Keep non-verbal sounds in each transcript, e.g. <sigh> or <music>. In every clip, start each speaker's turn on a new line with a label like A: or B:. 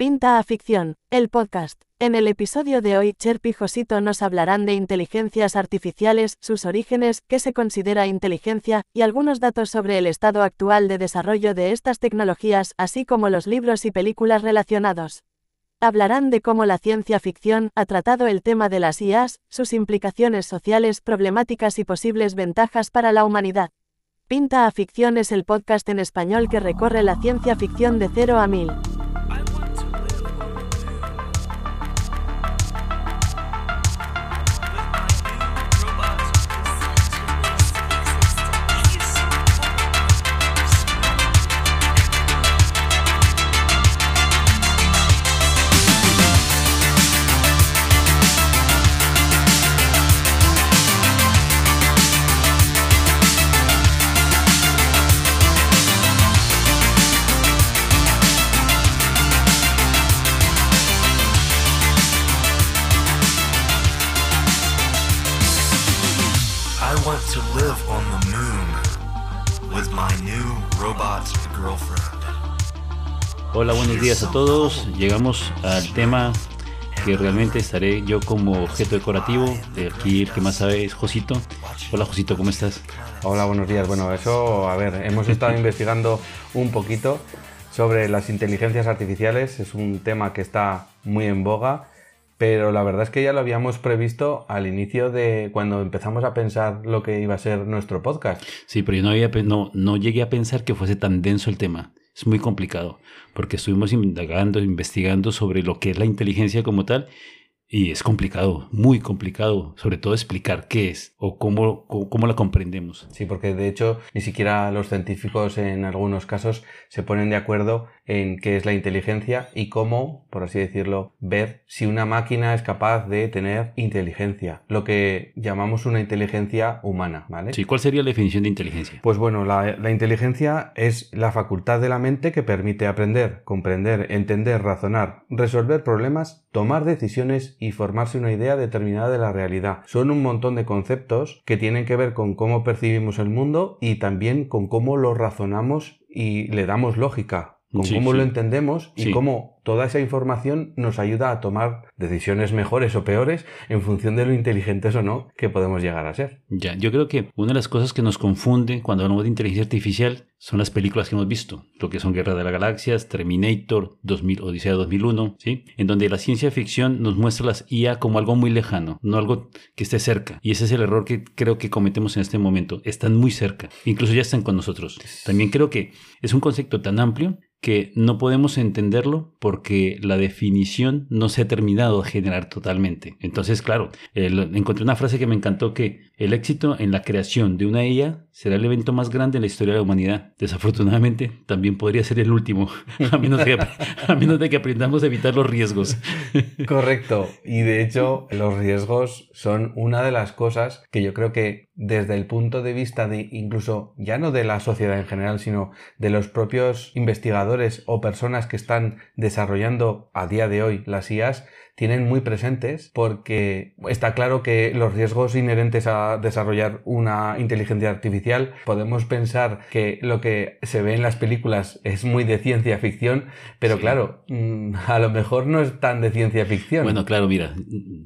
A: Pinta a Ficción, el podcast. En el episodio de hoy, Cherp y Josito nos hablarán de inteligencias artificiales, sus orígenes, qué se considera inteligencia, y algunos datos sobre el estado actual de desarrollo de estas tecnologías, así como los libros y películas relacionados. Hablarán de cómo la ciencia ficción ha tratado el tema de las IAs, sus implicaciones sociales, problemáticas y posibles ventajas para la humanidad. Pinta a Ficción es el podcast en español que recorre la ciencia ficción de 0 a 1000.
B: Hola, buenos días a todos. Llegamos al tema que realmente estaré yo como objeto decorativo. De aquí el que más sabe es Josito. Hola Josito, ¿cómo estás?
C: Hola, buenos días. Bueno, eso, a ver, hemos estado <laughs> investigando un poquito sobre las inteligencias artificiales. Es un tema que está muy en boga, pero la verdad es que ya lo habíamos previsto al inicio de cuando empezamos a pensar lo que iba a ser nuestro podcast.
B: Sí, pero yo no, había, no, no llegué a pensar que fuese tan denso el tema. Es muy complicado, porque estuvimos indagando, investigando sobre lo que es la inteligencia como tal, y es complicado, muy complicado, sobre todo explicar qué es o cómo, cómo, la comprendemos.
C: Sí, porque de hecho ni siquiera los científicos en algunos casos se ponen de acuerdo en qué es la inteligencia y cómo, por así decirlo, ver si una máquina es capaz de tener inteligencia, lo que llamamos una inteligencia humana, ¿vale?
B: Sí, ¿cuál sería la definición de inteligencia?
C: Pues bueno, la, la inteligencia es la facultad de la mente que permite aprender, comprender, entender, razonar, resolver problemas, tomar decisiones y formarse una idea determinada de la realidad. Son un montón de conceptos que tienen que ver con cómo percibimos el mundo y también con cómo lo razonamos y le damos lógica, con
B: Sí,
C: cómo
B: sí.
C: lo entendemos y
B: Sí.
C: cómo toda esa información nos ayuda a tomar decisiones mejores o peores en función de lo inteligentes o no que podemos llegar a ser.
B: Ya, yo creo que una de las cosas que nos confunde cuando hablamos de inteligencia artificial son las películas que hemos visto, lo que son Guerra de las Galaxias, Terminator, 2000, Odisea 2001, ¿sí? En donde la ciencia ficción nos muestra las IA como algo muy lejano, no algo que esté cerca. Y ese es el error que creo que cometemos en este momento. Están muy cerca, incluso ya están con nosotros. También creo que es un concepto tan amplio que no podemos entenderlo porque la definición no se ha terminado de generar totalmente. Entonces, claro, encontré una frase que me encantó que el éxito en la creación de una IA será el evento más grande en la historia de la humanidad. Desafortunadamente, también podría ser el último, <laughs> a menos de que, <laughs> a menos de que aprendamos a evitar los riesgos. <laughs>
C: Correcto. Y de hecho, los riesgos son una de las cosas que yo creo que desde el punto de vista de incluso ya no de la sociedad en general, sino de los propios investigadores o personas que están desarrollando a día de hoy las IAs, tienen muy presentes porque está claro que los riesgos inherentes a desarrollar una inteligencia artificial, podemos pensar que lo que se ve en las películas es muy de ciencia ficción, pero
B: Sí.
C: claro, mm, a lo mejor no es tan de ciencia ficción.
B: Bueno, claro, mira,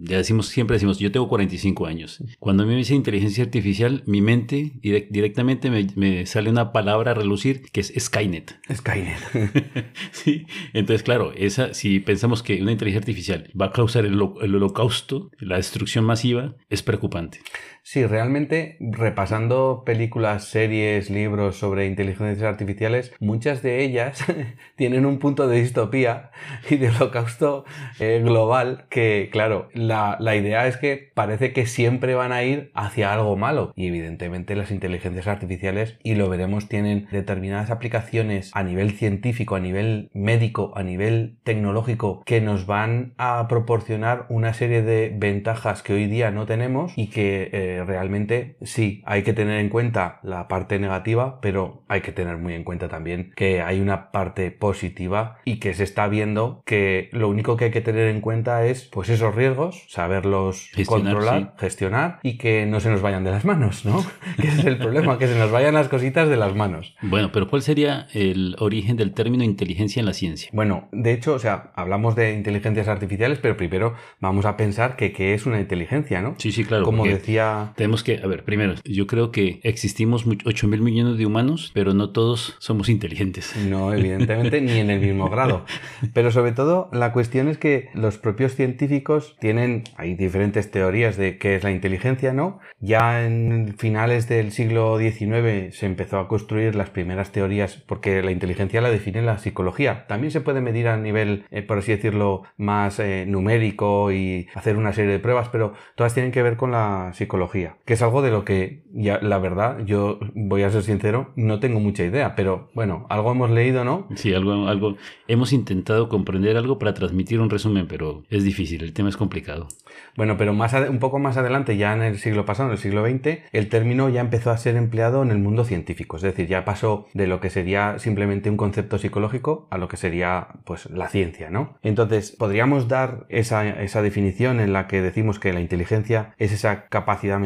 B: ya decimos, siempre decimos, yo tengo 45 años. Cuando a mí me dice inteligencia artificial, mi mente direc- directamente me, me sale una palabra a relucir que es Skynet.
C: Skynet. <laughs>
B: Sí, entonces claro, esa, si pensamos que una inteligencia artificial va a causar el, el holocausto, la destrucción masiva, es preocupante.
C: Sí, realmente repasando películas, series, libros sobre inteligencias artificiales, muchas de ellas <laughs> tienen un punto de distopía <laughs> y de holocausto eh, global que, claro, la, la idea es que parece que siempre van a ir hacia algo malo. Y evidentemente las inteligencias artificiales, y lo veremos, tienen determinadas aplicaciones a nivel científico, a nivel médico, a nivel tecnológico que nos van a proporcionar una serie de ventajas que hoy día no tenemos y que eh, realmente sí, hay que tener en cuenta la parte negativa, pero hay que tener muy en cuenta también que hay una parte positiva y que se está viendo que lo único que hay que tener en cuenta es pues esos riesgos, saberlos
B: Gestionar,
C: controlar, gestionar y que no se nos vayan de las manos, ¿no? <laughs> que ese es el problema, que se nos vayan las cositas de las manos.
B: Bueno, pero ¿cuál sería el origen del término inteligencia en la ciencia?
C: Bueno, de hecho, o sea, hablamos de inteligencias artificiales, pero primero vamos a pensar que qué es una inteligencia, ¿no?
B: Sí, sí, claro.
C: Como
B: porque Tenemos que, a ver, primero, yo creo que existimos 8 mil millones de humanos, pero no todos somos inteligentes.
C: No, evidentemente, ni en el mismo grado. Pero sobre todo, la cuestión es que los propios científicos tienen, hay diferentes teorías de qué es la inteligencia, ¿no? Ya en finales del siglo XIX se empezó a construir las primeras teorías, porque la inteligencia la define la psicología. También se puede medir a nivel, eh, por así decirlo, más eh, numérico y hacer una serie de pruebas, pero todas tienen que ver con la psicología, que es algo de lo que, ya, la verdad, yo voy a ser sincero, no tengo mucha idea, pero bueno, algo hemos leído, ¿no?
B: Sí, algo, algo. Hemos intentado comprender algo para transmitir un resumen, pero es difícil, el tema es complicado.
C: Bueno, pero más un poco más adelante, ya en el siglo pasado, en el siglo XX, el término ya empezó a ser empleado en el mundo científico. Es decir, ya pasó de lo que sería simplemente un concepto psicológico a lo que sería pues la ciencia, ¿no? Entonces, podríamos dar esa, esa definición en la que decimos que la inteligencia es esa capacidad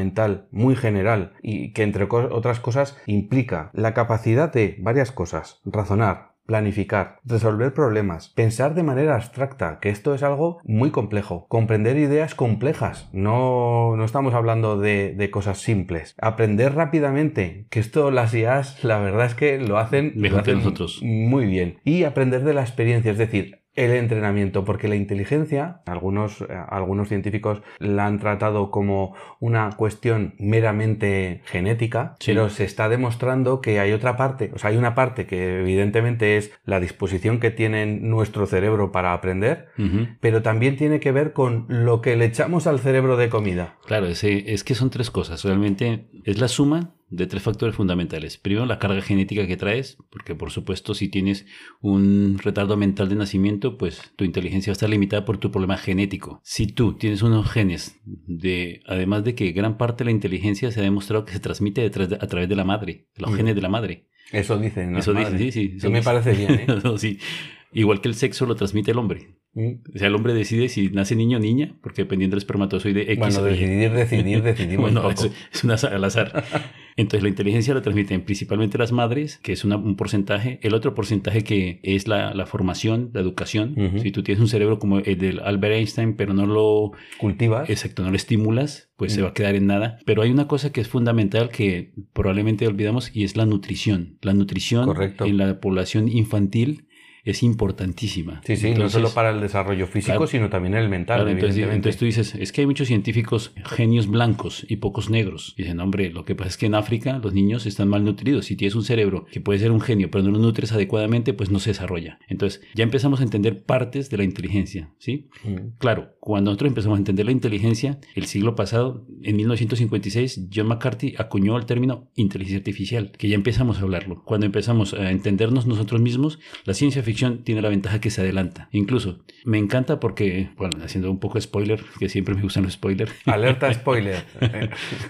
C: muy general y que entre otras cosas implica la capacidad de varias cosas, razonar, planificar, resolver problemas, pensar de manera abstracta, que esto es algo muy complejo, comprender ideas complejas, no, no estamos hablando de, de cosas simples, aprender rápidamente, que esto las IAs la verdad es que lo hacen,
B: Mejor
C: lo
B: que
C: hacen
B: nosotros.
C: muy bien, y aprender de la experiencia, es decir, el entrenamiento, porque la inteligencia, algunos, eh, algunos científicos la han tratado como una cuestión meramente genética,
B: Sí.
C: pero se está demostrando que hay otra parte, o sea, hay una parte que evidentemente es la disposición que tiene nuestro cerebro para aprender, pero también tiene que ver con lo que le echamos al cerebro de comida.
B: Claro, ese- es que son tres cosas. Realmente es la suma de tres factores fundamentales. Primero, la carga genética que traes, porque por supuesto si tienes un retardo mental de nacimiento, pues tu inteligencia va a estar limitada por tu problema genético. Si tú tienes unos genes de, además de que gran parte de la inteligencia se ha demostrado que se transmite a través de la madre, de los genes de la madre.
C: Eso dicen.
B: Eso dicen, sí, sí. Eso
C: me
B: dice.
C: parece bien, ¿eh? <laughs>
B: No, sí. Igual que el sexo lo transmite el hombre. O sea, el hombre decide si nace niño o niña, porque dependiendo del espermatozoide X
C: Bueno, decidir, decidir, <laughs> decidimos
B: Bueno, es, es un azar- al azar. Entonces la inteligencia la transmiten principalmente las madres, que es una- un porcentaje. El otro porcentaje que es la, la formación, la educación. Si tú tienes un cerebro como el del Albert Einstein, pero no lo,
C: Cultivas.
B: exacto, no lo estimulas, pues se va a quedar en nada. Pero hay una cosa que es fundamental que probablemente olvidamos y es la nutrición. La nutrición
C: Correcto.
B: en la población infantil es importantísima.
C: Sí, sí, no solo para el desarrollo físico,
B: Claro.
C: sino también el mental,
B: Claro, entonces,
C: evidentemente.
B: entonces tú dices, es que hay muchos científicos genios blancos y pocos negros. Dicen, hombre, lo que pasa es que en África los niños están malnutridos. Si tienes un cerebro que puede ser un genio, pero no lo nutres adecuadamente, pues no se desarrolla. Entonces ya empezamos a entender partes de la inteligencia, ¿sí?
C: Mm.
B: Claro, cuando nosotros empezamos a entender la inteligencia, el siglo pasado, en 1956, John McCarthy acuñó el término inteligencia artificial, que ya empezamos a hablarlo. Cuando empezamos a entendernos nosotros mismos, la ciencia ficción tiene la ventaja que se adelanta. Incluso, me encanta porque, bueno, haciendo un poco spoiler, que siempre me gustan los spoilers, <laughs>
C: Alerta spoiler.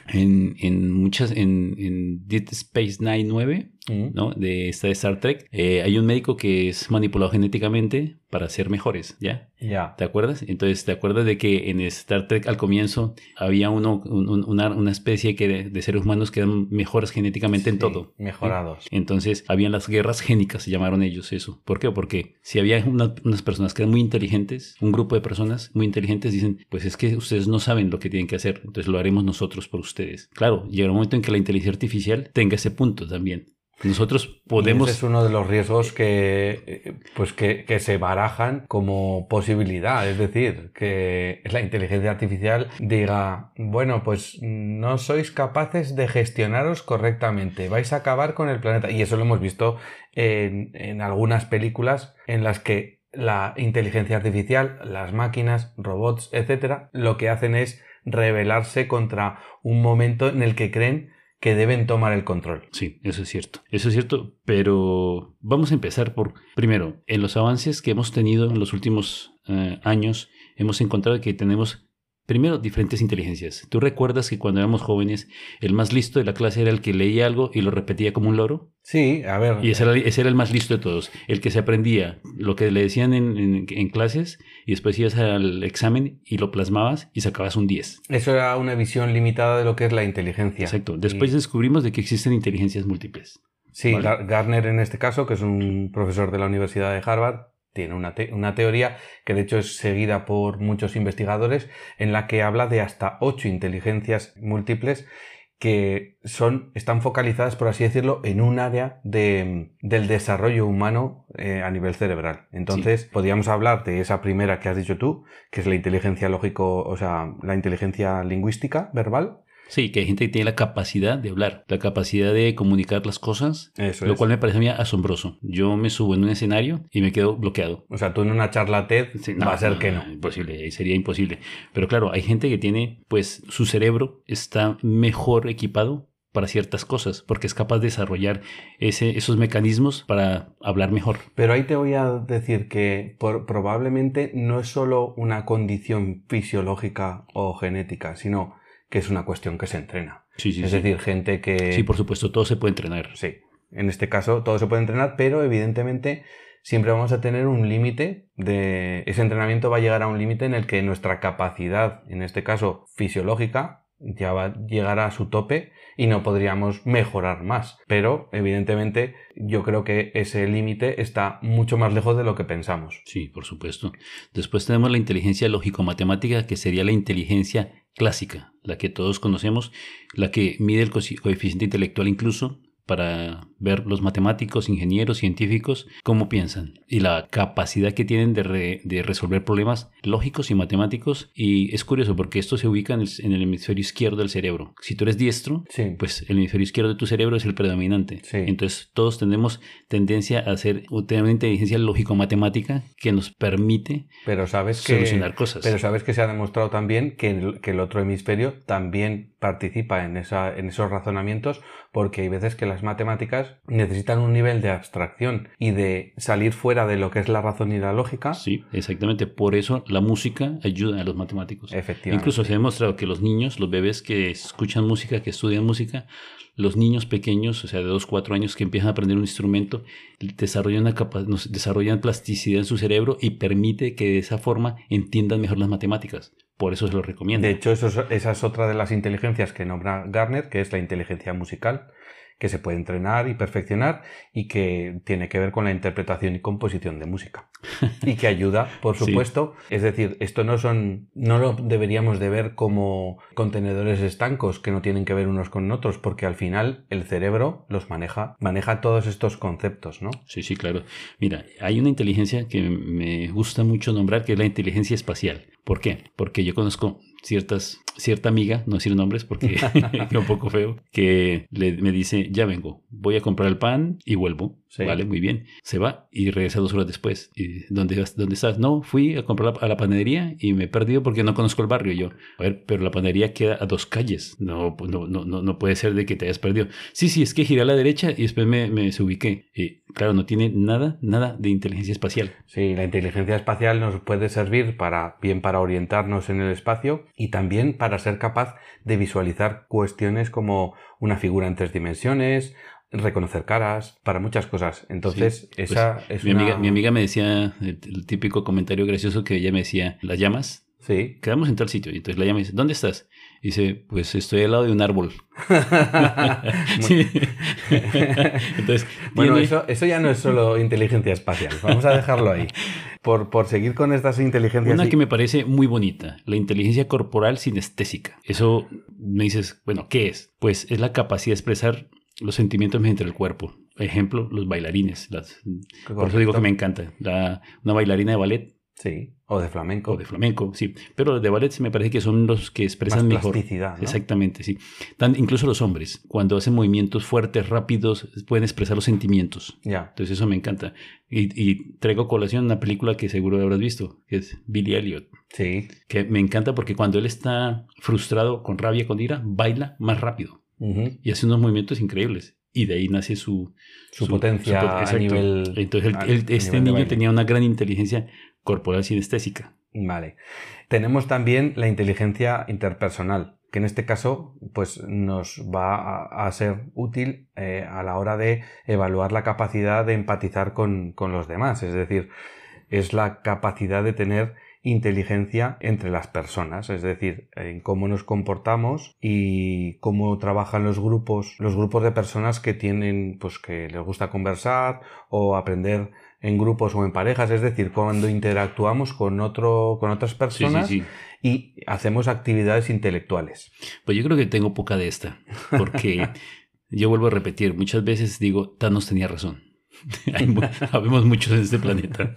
B: En, en muchas, en, en Deep Space Nine 9, ¿no? De esta de Star Trek, eh, hay un médico que es manipulado genéticamente para ser mejores, ¿ya?
C: Ya.
B: ¿Te acuerdas? Entonces, ¿te acuerdas de que en Star Trek al comienzo había uno, un- un- una, una especie que de, de seres humanos que eran mejores genéticamente en todo?
C: Mejorados.
B: Entonces, habían las guerras génicas, se llamaron ellos eso. ¿Por qué? Porque si había una- unas personas que eran muy inteligentes, un grupo de personas muy inteligentes dicen, pues es que ustedes no saben lo que tienen que hacer, entonces lo haremos nosotros por ustedes. Claro, llega un momento en que la inteligencia artificial tenga ese punto también. Nosotros podemos...
C: ese es uno de los riesgos que, eh, pues que, que se barajan como posibilidad. Es decir, que la inteligencia artificial diga, bueno, pues no sois capaces de gestionaros correctamente. Vais a acabar con el planeta. Y eso lo hemos visto en, en algunas películas en las que la inteligencia artificial, las máquinas, robots, etcétera, lo que hacen es rebelarse contra un momento en el que creen que deben tomar el control.
B: Sí, eso es cierto. Eso es cierto, pero vamos a empezar por, primero, en los avances que hemos tenido en los últimos eh, años, hemos encontrado que tenemos, primero, diferentes inteligencias. ¿Tú recuerdas que cuando éramos jóvenes, el más listo de la clase era el que leía algo y lo repetía como un loro?
C: Sí, a ver.
B: Y ese era, ese era el más listo de todos, el que se aprendía lo que le decían en, en- en clases y después ibas al examen y lo plasmabas y sacabas un 10.
C: Eso era una visión limitada de lo que es la inteligencia.
B: Exacto. Después
C: Y-
B: descubrimos de que existen inteligencias múltiples.
C: Sí,
B: Vale.
C: Garner en este caso, que es un profesor de la Universidad de Harvard, tiene una, te- una teoría que de hecho es seguida por muchos investigadores en la que habla de hasta ocho inteligencias múltiples que son, están focalizadas, por así decirlo, en un área de, del desarrollo humano eh, a nivel cerebral. Entonces, podríamos hablar de esa primera que has dicho tú, que es la inteligencia lógico, o sea, la inteligencia lingüística verbal.
B: Sí, que hay gente que tiene la capacidad de hablar, la capacidad de comunicar las cosas,
C: Eso
B: lo
C: es.
B: cual me parece a mí asombroso. Yo me subo en un escenario y me quedo bloqueado.
C: O sea, tú en una charla TED
B: Sí,
C: va a ser que no.
B: Imposible, sería imposible. Pero claro, hay gente que tiene, pues, su cerebro está mejor equipado para ciertas cosas, porque es capaz de desarrollar ese, esos mecanismos para hablar mejor.
C: Pero ahí te voy a decir que por- probablemente no es solo una condición fisiológica o genética, sino que es una cuestión que se entrena.
B: Sí, sí,
C: es
B: sí.
C: decir, gente que...
B: Sí, por supuesto, todo se puede entrenar.
C: Sí, en este caso todo se puede entrenar, pero evidentemente siempre vamos a tener un límite de... Ese entrenamiento va a llegar a un límite en el que nuestra capacidad, en este caso fisiológica, ya va a llegar a su tope y no podríamos mejorar más. Pero evidentemente yo creo que ese límite está mucho más lejos de lo que pensamos.
B: Sí, por supuesto. Después tenemos la inteligencia lógico-matemática, que sería la inteligencia clásica, la que todos conocemos, la que mide el coeficiente intelectual incluso para ver los matemáticos, ingenieros, científicos, cómo piensan y la capacidad que tienen de, re- de resolver problemas lógicos y matemáticos. Y es curioso porque esto se ubica en el, en el hemisferio izquierdo del cerebro. Si tú eres diestro,
C: Sí.
B: pues el hemisferio izquierdo de tu cerebro es el predominante.
C: Sí.
B: Entonces todos tenemos tendencia a hacer, una inteligencia lógico-matemática que nos permite
C: Pero sabes que...
B: solucionar cosas.
C: Pero sabes que se ha demostrado también que el, que el otro hemisferio también participa en, esa, en esos razonamientos porque hay veces que las matemáticas necesitan un nivel de abstracción y de salir fuera de lo que es la razón y la lógica.
B: Sí, exactamente. Por eso la música ayuda a los matemáticos.
C: Efectivamente.
B: Incluso se ha demostrado que los niños, los bebés que escuchan música, que estudian música, los niños pequeños, o sea, de 2, 4 años que empiezan a aprender un instrumento, desarrollan, una capa- desarrollan plasticidad en su cerebro y permite que de esa forma entiendan mejor las matemáticas. Por eso se lo recomiendo.
C: De hecho, eso es- esa es otra de las inteligencias que nombra Garner, que es la inteligencia musical, que se puede entrenar y perfeccionar y que tiene que ver con la interpretación y composición de música. <laughs> Y que ayuda, por
B: Sí.
C: supuesto. Es decir, esto no son, no lo deberíamos de ver como contenedores estancos que no tienen que ver unos con otros, porque al final el cerebro los maneja, maneja todos estos conceptos, ¿no?
B: Sí, sí, claro. Mira, hay una inteligencia que me gusta mucho nombrar, que es la inteligencia espacial. ¿Por qué? Porque yo conozco ciertas, cierta amiga, no decir nombres porque <laughs> <laughs> es un poco feo, que le- me dice, ya vengo, voy a comprar el pan y vuelvo.
C: Sí.
B: Vale, muy bien. Se va y regresa dos horas después. ¿Y dónde, ¿Dónde estás? No, fui a comprar a la panadería y me he perdido porque no conozco el barrio. Y yo, a ver, pero la panadería queda a dos calles. No, no, no, no, no puede ser de que te hayas perdido. Sí, sí, es que giré a la derecha y después me, me ubiqué. Y claro, no tiene nada, nada de inteligencia espacial.
C: Sí, la inteligencia espacial nos puede servir para bien para orientarnos en el espacio y también para ser capaz de visualizar cuestiones como una figura en tres dimensiones, reconocer caras, para muchas cosas. Entonces,
B: Sí, pues,
C: esa es
B: Mi,
C: una...
B: amiga, mi amiga me decía el, el típico comentario gracioso que ella me decía, ¿las llamas?
C: Sí.
B: Quedamos en tal sitio. Y entonces la llama y dice, ¿dónde estás? Dice, pues estoy al lado de un árbol. <laughs> <laughs> Entonces,
C: Bueno,
B: tiene-
C: eso, eso ya no es solo inteligencia espacial. Vamos a dejarlo ahí. Por, por seguir con estas inteligencias...
B: Una
C: y-
B: que me parece muy bonita, la inteligencia corporal sinestésica. Eso me dices, bueno, ¿qué es? Pues es la capacidad de expresar los sentimientos mediante el cuerpo. Ejemplo, los bailarines. Las, por eso digo que me encanta. La- una bailarina de ballet
C: Sí, o de flamenco.
B: o de flamenco, sí. Pero de ballet me parece que son los que expresan
C: Más
B: mejor.
C: ¿no?
B: Exactamente, sí. Tan- incluso los hombres, cuando hacen movimientos fuertes, rápidos, pueden expresar los sentimientos.
C: Ya.
B: Entonces eso me encanta. Y, y traigo colación una película que seguro habrás visto, que es Billy Elliot.
C: Sí.
B: Que me encanta porque cuando él está frustrado, con rabia, con ira, baila más rápido y hace unos movimientos increíbles. Y de ahí nace su,
C: Su potencia
B: pot-
C: a nivel-
B: Entonces,
C: a- a
B: este
C: nivel
B: niño tenía una gran inteligencia corporal sinestésica.
C: Vale. Tenemos también la inteligencia interpersonal, que en este caso pues, nos va a, ser útil eh, a la hora de evaluar la capacidad de empatizar con, con los demás. Es decir, es la capacidad de tener inteligencia entre las personas, es decir, en cómo nos comportamos y cómo trabajan los grupos, los grupos de personas que tienen, pues que les gusta conversar o aprender en grupos o en parejas, es decir, cuando interactuamos con otro, con otras personas
B: sí, sí.
C: y hacemos actividades intelectuales.
B: Pues yo creo que tengo poca de esta, porque yo vuelvo a repetir, muchas veces digo, Thanos tenía razón. <laughs> Hay Habemos muchos en este planeta.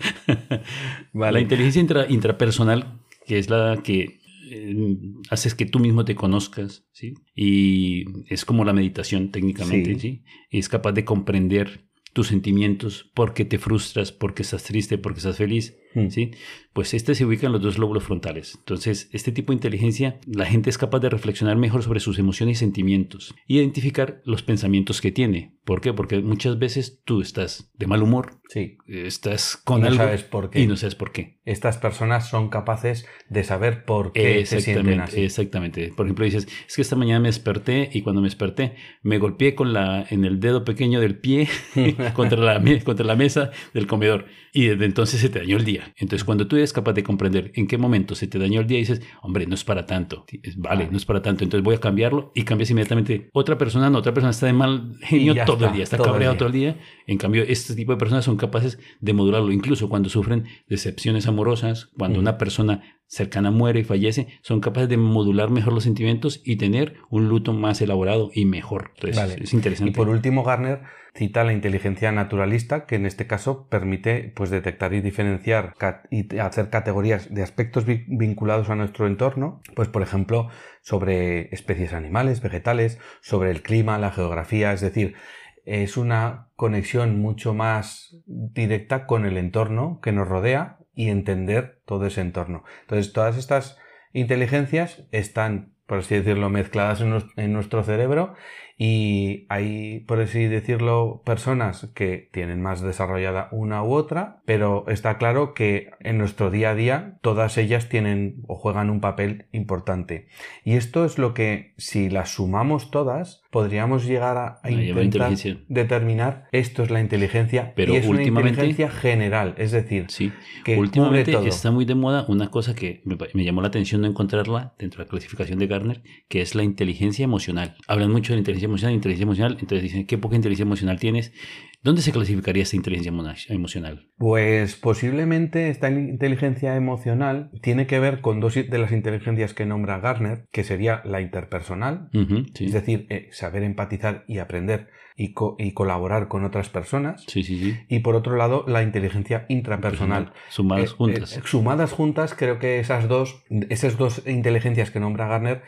C: Vale.
B: La inteligencia intra- intrapersonal, que es la que eh, haces que tú mismo te conozcas, ¿sí? Y es como la meditación técnicamente,
C: Sí.
B: ¿sí? Y es capaz de comprender tus sentimientos, por qué te frustras, por qué estás triste, por qué estás feliz,
C: Mm.
B: ¿sí? Pues este se ubica en los dos lóbulos frontales. Entonces, este tipo de inteligencia, la gente es capaz de reflexionar mejor sobre sus emociones y sentimientos, identificar los pensamientos que tiene. ¿Por qué? Porque muchas veces tú estás de mal humor,
C: Sí.
B: estás con
C: Y no
B: algo
C: sabes por qué.
B: y no sabes por qué.
C: Estas personas son capaces de saber por qué se sienten
B: Exactamente,
C: así.
B: exactamente. Por ejemplo, dices, es que esta mañana me desperté y cuando me desperté me golpeé con la, en el dedo pequeño del pie <laughs> contra, la, contra la mesa del comedor y desde entonces se te dañó el día. Entonces, cuando tú eres capaz de comprender en qué momento se te dañó el día, dices, hombre, no es para tanto. Vale, no es para tanto. Entonces voy a cambiarlo y cambias inmediatamente. Otra persona, no, otra persona está de mal <laughs> genio todo
C: está,
B: el día, está
C: todo el
B: cabreado
C: día.
B: todo el día. En cambio, este tipo de personas son capaces de modularlo, incluso cuando sufren decepciones amorosas, cuando una persona cercana muere y fallece, son capaces de modular mejor los sentimientos y tener un luto más elaborado y mejor. Entonces,
C: Vale.
B: es interesante.
C: Y por último, Garner cita la inteligencia naturalista, que en este caso permite pues, detectar y diferenciar y hacer categorías de aspectos vi- vinculados a nuestro entorno, pues por ejemplo, sobre especies animales, vegetales, sobre el clima, la geografía, es decir, es una conexión mucho más directa con el entorno que nos rodea y entender todo ese entorno. Entonces, todas estas inteligencias están, por así decirlo, mezcladas en, en nuestro cerebro y hay, por así decirlo, personas que tienen más desarrollada una u otra, pero está claro que en nuestro día a día todas ellas tienen o juegan un papel importante. Y esto es lo que, si las sumamos todas, podríamos llegar a, a intentar determinar esto es la inteligencia
B: Pero
C: y es una
B: últimamente-
C: inteligencia general, es decir,
B: Sí,
C: que
B: últimamente
C: todo.
B: está muy de moda una cosa que me, me llamó la atención no encontrarla dentro de la clasificación de Gartner, que es la inteligencia emocional. Hablan mucho de la inteligencia emocional, inteligencia emocional, entonces dicen, ¿qué poca inteligencia emocional tienes? ¿Dónde se clasificaría esta inteligencia emocional?
C: Pues posiblemente esta inteligencia emocional tiene que ver con dos de las inteligencias que nombra Garner, que sería la interpersonal,
B: sí.
C: es decir, eh, saber empatizar y aprender y, co- y colaborar con otras personas.
B: sí, sí, sí.
C: Y por otro lado, la inteligencia intrapersonal.
B: Sumadas
C: Eh,
B: juntas.
C: eh, sumadas juntas, creo que esas dos, esas dos inteligencias que nombra Garner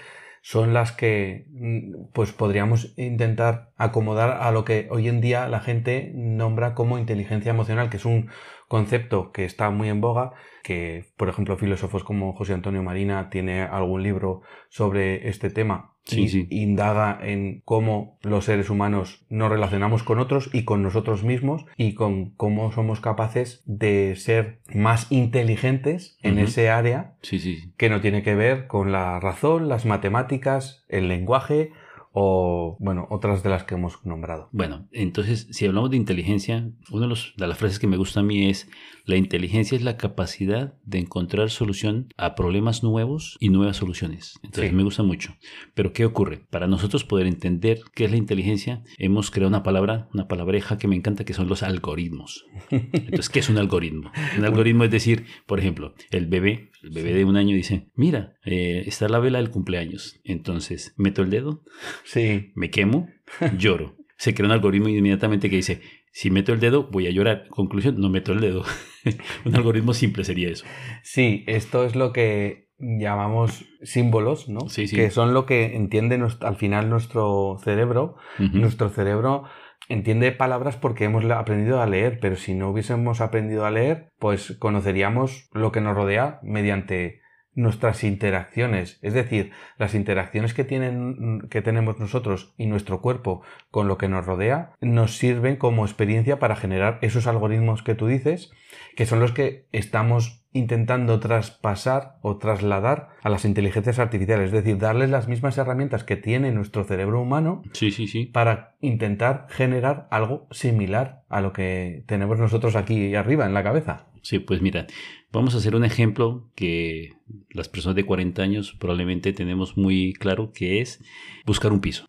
C: son las que mm, pues podríamos intentar acomodar a lo que hoy en día la gente nombra como inteligencia emocional, que es un concepto que está muy en boga, que por ejemplo filósofos como José Antonio Marina tiene algún libro sobre este tema
B: Sí,
C: y
B: sí.
C: indaga en cómo los seres humanos nos relacionamos con otros y con nosotros mismos y con cómo somos capaces de ser más inteligentes en ese área
B: sí.
C: que no tiene que ver con la razón, las matemáticas, el lenguaje o, bueno, otras de las que hemos nombrado.
B: Bueno, entonces, si hablamos de inteligencia, una de, los- de las frases que me gusta a mí es, la inteligencia es la capacidad de encontrar solución a problemas nuevos y nuevas soluciones. Entonces,
C: Sí.
B: me gusta mucho. Pero, ¿qué ocurre? Para nosotros poder entender qué es la inteligencia, hemos creado una palabra, una palabreja que me encanta, que son los algoritmos. <laughs> Entonces, ¿qué es un algoritmo? Un algoritmo es decir, por ejemplo, el bebé, el bebé de un año dice, mira, eh, está la vela del cumpleaños. Entonces, meto el dedo,
C: Sí,
B: me quemo, lloro. Se crea un algoritmo inmediatamente que dice, si meto el dedo, voy a llorar. Conclusión, no meto el dedo. <laughs> un algoritmo simple sería eso.
C: sí, esto es lo que llamamos símbolos, ¿no?
B: Sí, sí.
C: Que son lo que entiende al final nuestro cerebro. Nuestro cerebro entiende palabras porque hemos aprendido a leer, pero si no hubiésemos aprendido a leer, pues conoceríamos lo que nos rodea mediante nuestras interacciones, es decir, las interacciones que tienen que tenemos nosotros y nuestro cuerpo con lo que nos rodea nos sirven como experiencia para generar esos algoritmos que tú dices, que son los que estamos intentando traspasar o trasladar a las inteligencias artificiales, es decir, darles las mismas herramientas que tiene nuestro cerebro humano
B: Sí, sí, sí.
C: para intentar generar algo similar a lo que tenemos nosotros aquí arriba en la cabeza.
B: Sí, pues mira, vamos a hacer un ejemplo que las personas de 40 años probablemente tenemos muy claro que es buscar un piso.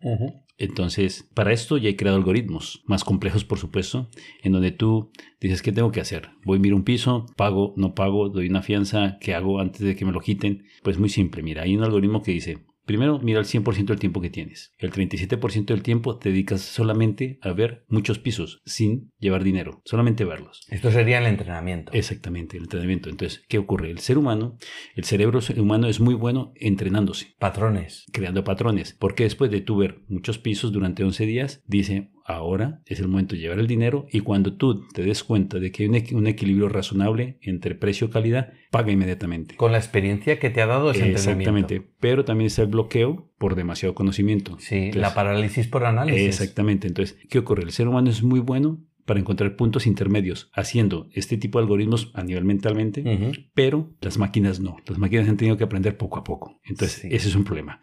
B: Entonces, para esto ya he creado algoritmos más complejos, por supuesto, en donde tú dices, ¿qué tengo que hacer? Voy, miro un piso, pago, no pago, doy una fianza, ¿qué hago antes de que me lo quiten? Pues muy simple, mira, hay un algoritmo que dice, Primero, mira el 100% del tiempo que tienes. El 37% del tiempo te dedicas solamente a ver muchos pisos sin llevar dinero, solamente verlos.
C: Esto sería el entrenamiento.
B: Exactamente, el entrenamiento. Entonces, ¿qué ocurre? El ser humano, el cerebro humano es muy bueno entrenándose.
C: Patrones.
B: Creando patrones. Porque después de tú ver muchos pisos durante 11 días, dice, ahora es el momento de llevar el dinero y cuando tú te des cuenta de que hay un, equilibrio razonable entre precio y calidad, paga inmediatamente.
C: Con la experiencia que te ha dado ese
B: Exactamente, pero también es el bloqueo por demasiado conocimiento.
C: Sí, la parálisis por análisis.
B: Exactamente, entonces, ¿qué ocurre? El ser humano es muy bueno para encontrar puntos intermedios haciendo este tipo de algoritmos a nivel mentalmente, pero las máquinas no. Las máquinas han tenido que aprender poco a poco. Entonces, ese es un problema.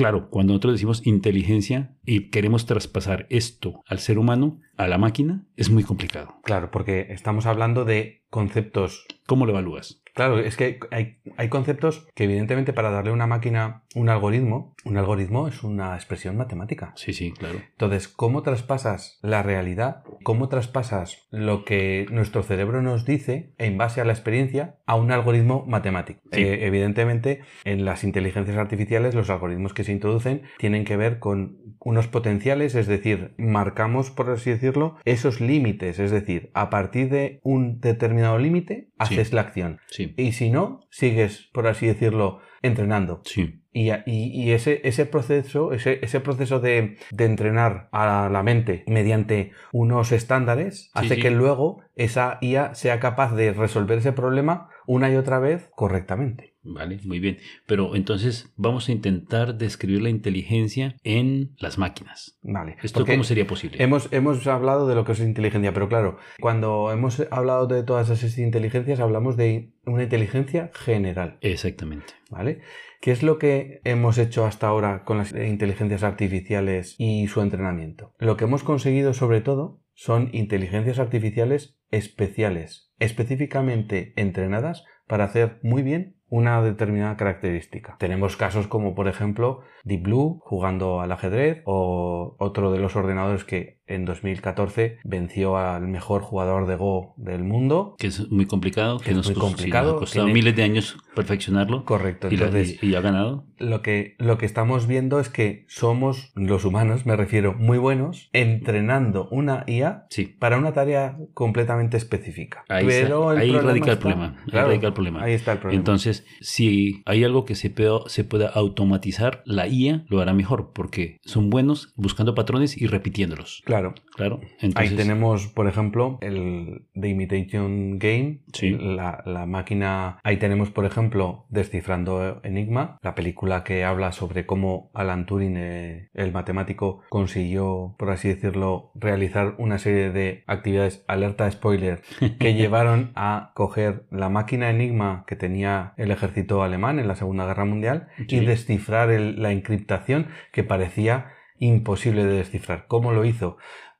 B: Claro, cuando nosotros decimos inteligencia y queremos traspasar esto al ser humano, a la máquina, es muy complicado.
C: Claro, porque estamos hablando de conceptos.
B: ¿Cómo lo evalúas?
C: Claro, es que hay, hay, conceptos que evidentemente para darle a una máquina un algoritmo, un algoritmo es una expresión matemática.
B: Sí, sí, claro.
C: Entonces, ¿cómo traspasas la realidad? ¿Cómo traspasas lo que nuestro cerebro nos dice en base a la experiencia a un algoritmo matemático? Eh, evidentemente, en las inteligencias artificiales los algoritmos que se introducen tienen que ver con unos potenciales, es decir, marcamos, por así decirlo, esos límites, es decir, a partir de un determinado límite haces la acción.
B: Sí.
C: Y si no, sigues, por así decirlo, entrenando.
B: Sí.
C: Y, y, ese, ese, proceso, ese, ese proceso de, de, entrenar a la mente mediante unos estándares hace que luego esa IA sea capaz de resolver ese problema una y otra vez correctamente.
B: Vale, muy bien. Pero entonces vamos a intentar describir la inteligencia en las máquinas.
C: Vale.
B: ¿Esto cómo sería posible?
C: Hemos, hemos hablado de lo que es inteligencia, pero claro, cuando hemos hablado de todas esas inteligencias, hablamos de una inteligencia general.
B: Exactamente.
C: ¿Vale? ¿Qué es lo que hemos hecho hasta ahora con las inteligencias artificiales y su entrenamiento? Lo que hemos conseguido sobre todo son inteligencias artificiales especiales, específicamente entrenadas para hacer muy bien una determinada característica. Tenemos casos como por ejemplo Deep Blue jugando al ajedrez o otro de los ordenadores que en 2014 venció al mejor jugador de Go del mundo.
B: Que es muy complicado, que,
C: nos,
B: muy
C: complicado,
B: ha costado miles de años perfeccionarlo.
C: Correcto.
B: Entonces, y, ha ganado.
C: Lo que, lo que estamos viendo es que somos, los humanos, me refiero, muy buenos entrenando una IA para una tarea completamente específica.
B: Ahí, Pero ahí radica el problema. ahí radica el problema.
C: Ahí está el problema.
B: Entonces, si hay algo que se, pueda, se pueda automatizar, la IA lo hará mejor porque son buenos buscando patrones y repitiéndolos.
C: Claro.
B: Claro.
C: Ahí tenemos, por ejemplo, el The Imitation Game,
B: sí.
C: la, la, máquina. Ahí tenemos, por ejemplo, Descifrando Enigma, la película que habla sobre cómo Alan Turing, eh, el matemático, consiguió, por así decirlo, realizar una serie de actividades, alerta spoiler, que <laughs> llevaron a coger la máquina Enigma que tenía el ejército alemán en la Segunda Guerra Mundial
B: Sí.
C: y descifrar el- la encriptación que parecía imposible de descifrar. ¿Cómo lo hizo?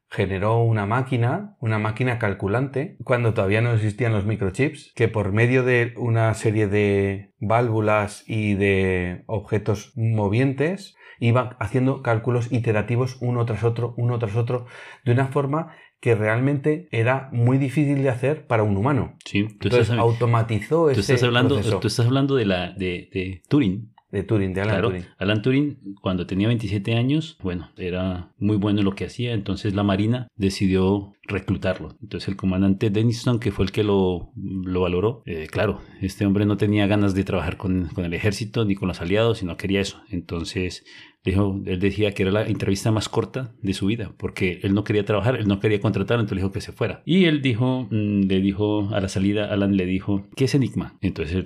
C: Generó una máquina, una máquina calculante, cuando todavía no existían los microchips, que por medio de una serie de válvulas y de objetos movientes, iba haciendo cálculos iterativos uno tras otro, uno tras otro, de una forma que realmente era muy difícil de hacer para un humano.
B: Sí, tú
C: Entonces
B: estás,
C: automatizó
B: tú
C: ese
B: estás hablando,
C: proceso
B: tú estás hablando de la de, de Turing.
C: De Turing, de Alan
B: Claro,
C: Turing.
B: Alan Turing, cuando tenía 27 años, bueno, era muy bueno en lo que hacía, entonces la Marina decidió reclutarlo. Entonces el comandante Denniston, que fue el que lo, lo valoró, eh, claro, este hombre no tenía ganas de trabajar con, con el ejército ni con los aliados, y no quería eso. Entonces dijo, él decía que era la entrevista más corta de su vida, porque él no quería trabajar, él no quería contratarlo, entonces le dijo que se fuera. Y él dijo, mm, le dijo a la salida, Alan le dijo, ¿qué es Enigma? Entonces,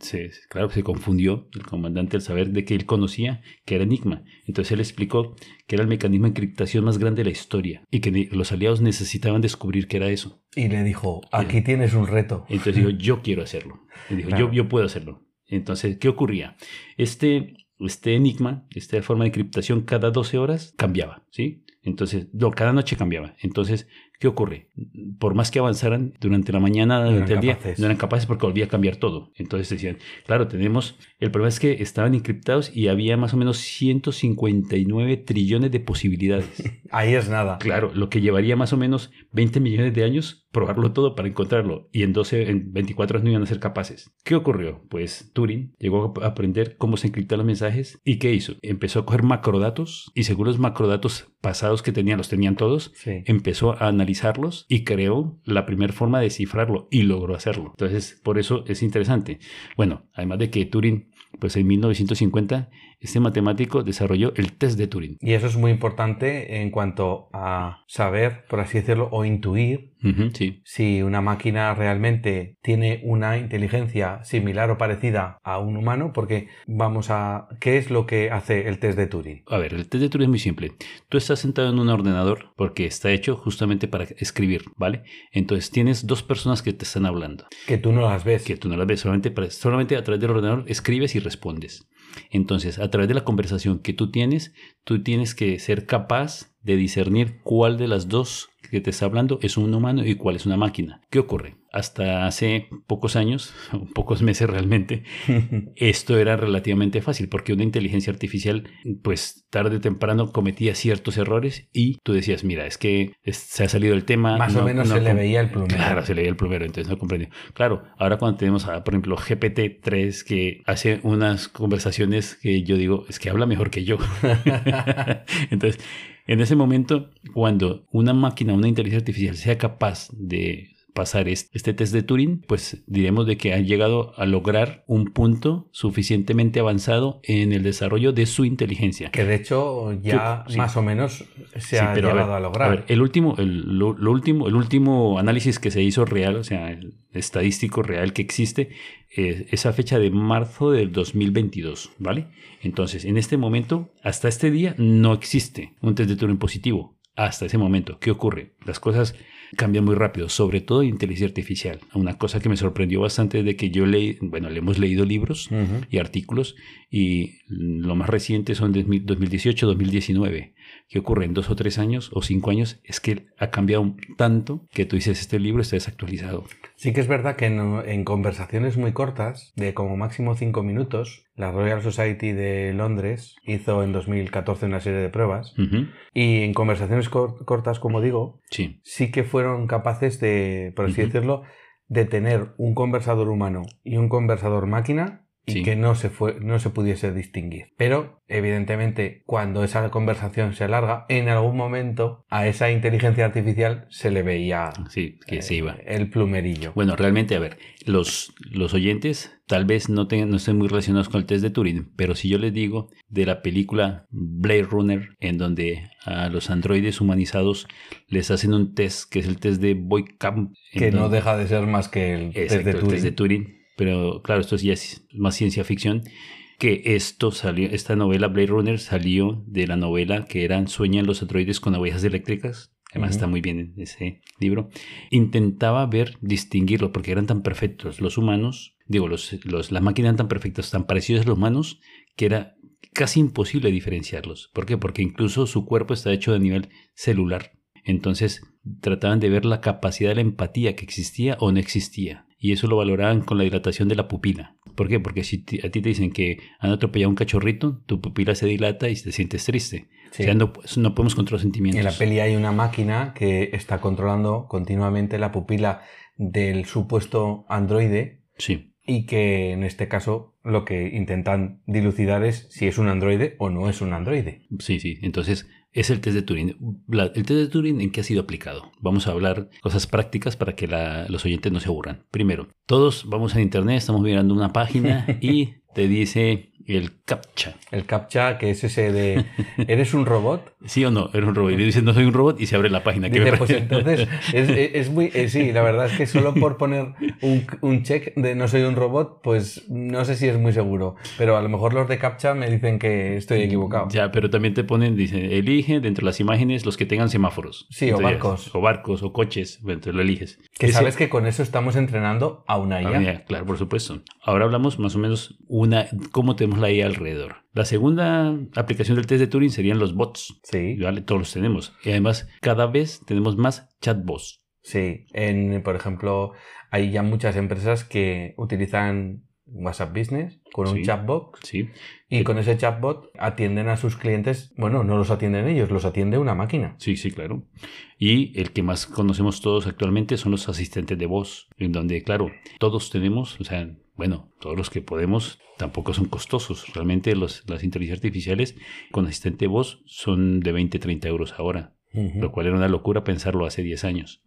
B: se, claro, se confundió el comandante al saber de que él conocía que era Enigma. Entonces él explicó que era el mecanismo de encriptación más grande de la historia y que los aliados necesitaban descubrir qué era eso.
C: Y le dijo, aquí tienes un reto.
B: Entonces dijo, <laughs> yo quiero hacerlo. Dijo,
C: Claro.
B: yo, yo puedo hacerlo. Entonces, ¿qué ocurría? Este, este enigma, esta forma de encriptación cada 12 horas cambiaba, ¿sí? Entonces, no, cada noche cambiaba. Entonces, ¿Qué ocurre? Por más que avanzaran durante la mañana, durante el día,
C: capaces.
B: no eran capaces porque volvía a cambiar todo. Entonces decían, claro, tenemos, el problema es que estaban encriptados y había más o menos 159 trillones de posibilidades. <laughs>
C: Ahí es nada.
B: Claro, lo que llevaría más o menos 20 millones de años probarlo todo para encontrarlo y en 12, en 24 horas no iban a ser capaces. ¿Qué ocurrió? Pues Turing llegó a aprender cómo se encriptan los mensajes y ¿qué hizo? Empezó a coger macrodatos y según los macrodatos pasados que tenían, los tenían todos,
C: Sí.
B: empezó a y creó la primera forma de descifrarlo y logró hacerlo. Entonces, por eso es interesante. Bueno, además de que Turing, pues en 1950, este matemático desarrolló el test de Turing.
C: Y eso es muy importante en cuanto a saber, por así decirlo, o intuir
B: sí.
C: si una máquina realmente tiene una inteligencia similar o parecida a un humano, porque vamos a... ¿Qué es lo que hace el test de Turing?
B: A ver, el test de Turing es muy simple. Tú estás sentado en un ordenador porque está hecho justamente para escribir, ¿vale? Entonces tienes dos personas que te están hablando,
C: Que tú no las ves.
B: que tú no las ves, solamente, solamente a través del ordenador escribes y respondes. Entonces, a través de la conversación que tú tienes, tú tienes que ser capaz de discernir cuál de las dos que te está hablando es un humano y cuál es una máquina. ¿Qué ocurre? Hasta hace pocos años, <laughs> o pocos meses realmente, <laughs> esto era relativamente fácil porque una inteligencia artificial, pues tarde o temprano cometía ciertos errores y tú decías, mira, es que es- se ha salido el tema.
C: Más o
B: no-
C: menos
B: no
C: se le veía el plumero.
B: Claro, se le veía el plumero, entonces no comprendió. Claro, ahora cuando tenemos, a, por ejemplo, GPT-3 que hace unas conversaciones que yo digo, es que habla mejor que yo. <laughs> entonces, en ese momento, cuando una máquina, una inteligencia artificial sea capaz de pasar es- este test de Turing, pues diremos de que han llegado a lograr un punto suficientemente avanzado en el desarrollo de su inteligencia.
C: Que de hecho ya
B: Sí.
C: más o menos se
B: Sí,
C: ha
B: pero
C: llegado a,
B: ver,
C: lograr.
B: ver, el último, el, lo, lo último, el último análisis que se hizo real, o sea, el estadístico real que existe, eh, esa fecha de marzo del 2022, ¿vale? Entonces, en este momento, hasta este día, no existe un test de Turing positivo. Hasta ese momento, ¿qué ocurre? Las cosas cambian muy rápido, sobre todo en inteligencia artificial. Una cosa que me sorprendió bastante es de que yo leí, bueno, le hemos leído libros y artículos y lo más reciente son de 2018-2019. ¿Qué ocurre en dos o tres años o cinco años? Es que ha cambiado tanto que tú dices, este libro está desactualizado.
C: Sí que es verdad que en, en conversaciones muy cortas, de como máximo cinco minutos, la Royal Society de Londres hizo en 2014 una serie de pruebas y en conversaciones cor- cortas, como digo,
B: Sí,
C: sí que fueron capaces de, por así decirlo, de tener un conversador humano y un conversador máquina y
B: Sí.
C: que no se, fue, no se pudiese distinguir. Pero, evidentemente, cuando esa conversación se alarga, en algún momento a esa inteligencia artificial se le veía
B: sí, que
C: eh,
B: se iba.
C: el plumerillo.
B: Bueno, realmente, a ver, los, los oyentes tal vez no, tengan, no estén muy relacionados con el test de Turing, pero si yo les digo de la película Blade Runner, en donde a los androides humanizados les hacen un test, que es el test de Boykamp. en
C: que no deja de ser más que el test de
B: el
C: Turing.
B: test de Turing. Pero claro, esto ya es más ciencia ficción. Que esto salió, esta novela Blade Runner salió de la novela que eran Sueñan los androides con ovejas eléctricas. Además está muy bien en ese libro. Intentaba ver, distinguirlo, porque eran tan perfectos los humanos, digo, los, los, las máquinas eran tan perfectas, tan parecidos a los humanos, que era casi imposible diferenciarlos. ¿Por qué? Porque incluso su cuerpo está hecho de nivel celular. Entonces trataban de ver la capacidad de la empatía que existía o no existía. Y eso lo valoraban con la dilatación de la pupila. ¿Por qué? Porque si a ti te dicen que han atropellado un cachorrito, tu pupila se dilata y te sientes triste.
C: Sí.
B: O sea, no, pues, no podemos controlar sentimientos.
C: En la peli hay una máquina que está controlando continuamente la pupila del supuesto androide
B: Sí,
C: y que en este caso lo que intentan dilucidar es si es un androide o no es un androide.
B: sí, sí. Entonces, es el test de Turing. La- el test de Turing, ¿en qué ha sido aplicado? Vamos a hablar cosas prácticas para que la- los oyentes no se aburran. Primero, todos vamos a internet, estamos mirando una página <laughs> y te dice el captcha.
C: El captcha, que es ese de <laughs> ¿eres un robot?
B: ¿Sí o no? Era un robot. Y le dices, no soy un robot y se abre la página.
C: Dice, pues entonces es, es- es muy... eh, sí, la verdad es que solo por poner un, un check de no soy un robot, pues no sé si es muy seguro. Pero a lo mejor los de captcha me dicen que estoy equivocado.
B: Ya, pero también te ponen, dice, elige de entre las imágenes los que tengan semáforos.
C: Sí, o barcos.
B: O barcos, o coches. Entonces lo eliges.
C: Que
B: ese-
C: sabes que con eso estamos entrenando a una IA.
B: Ah, mira, claro, por supuesto. Ahora hablamos más o menos una cómo tenemos la IA alrededor. La segunda aplicación del test de Turing serían los bots.
C: Sí,
B: ¿vale? Todos los tenemos. Y además, cada vez tenemos más chatbots.
C: sí. En, por ejemplo, hay ya muchas empresas que utilizan WhatsApp Business con un chatbot
B: ¿sí?
C: y con ese chatbot atienden a sus clientes. Bueno, no los atienden ellos, los atiende una máquina.
B: Sí, sí, claro. Y el que más conocemos todos actualmente son los asistentes de voz, en donde, claro, todos tenemos, o sea, bueno, todos los que podemos tampoco son costosos. Realmente los, las inteligencias artificiales con asistente de voz son de 20, 30 euros ahora, Lo cual era una locura pensarlo hace 10 años.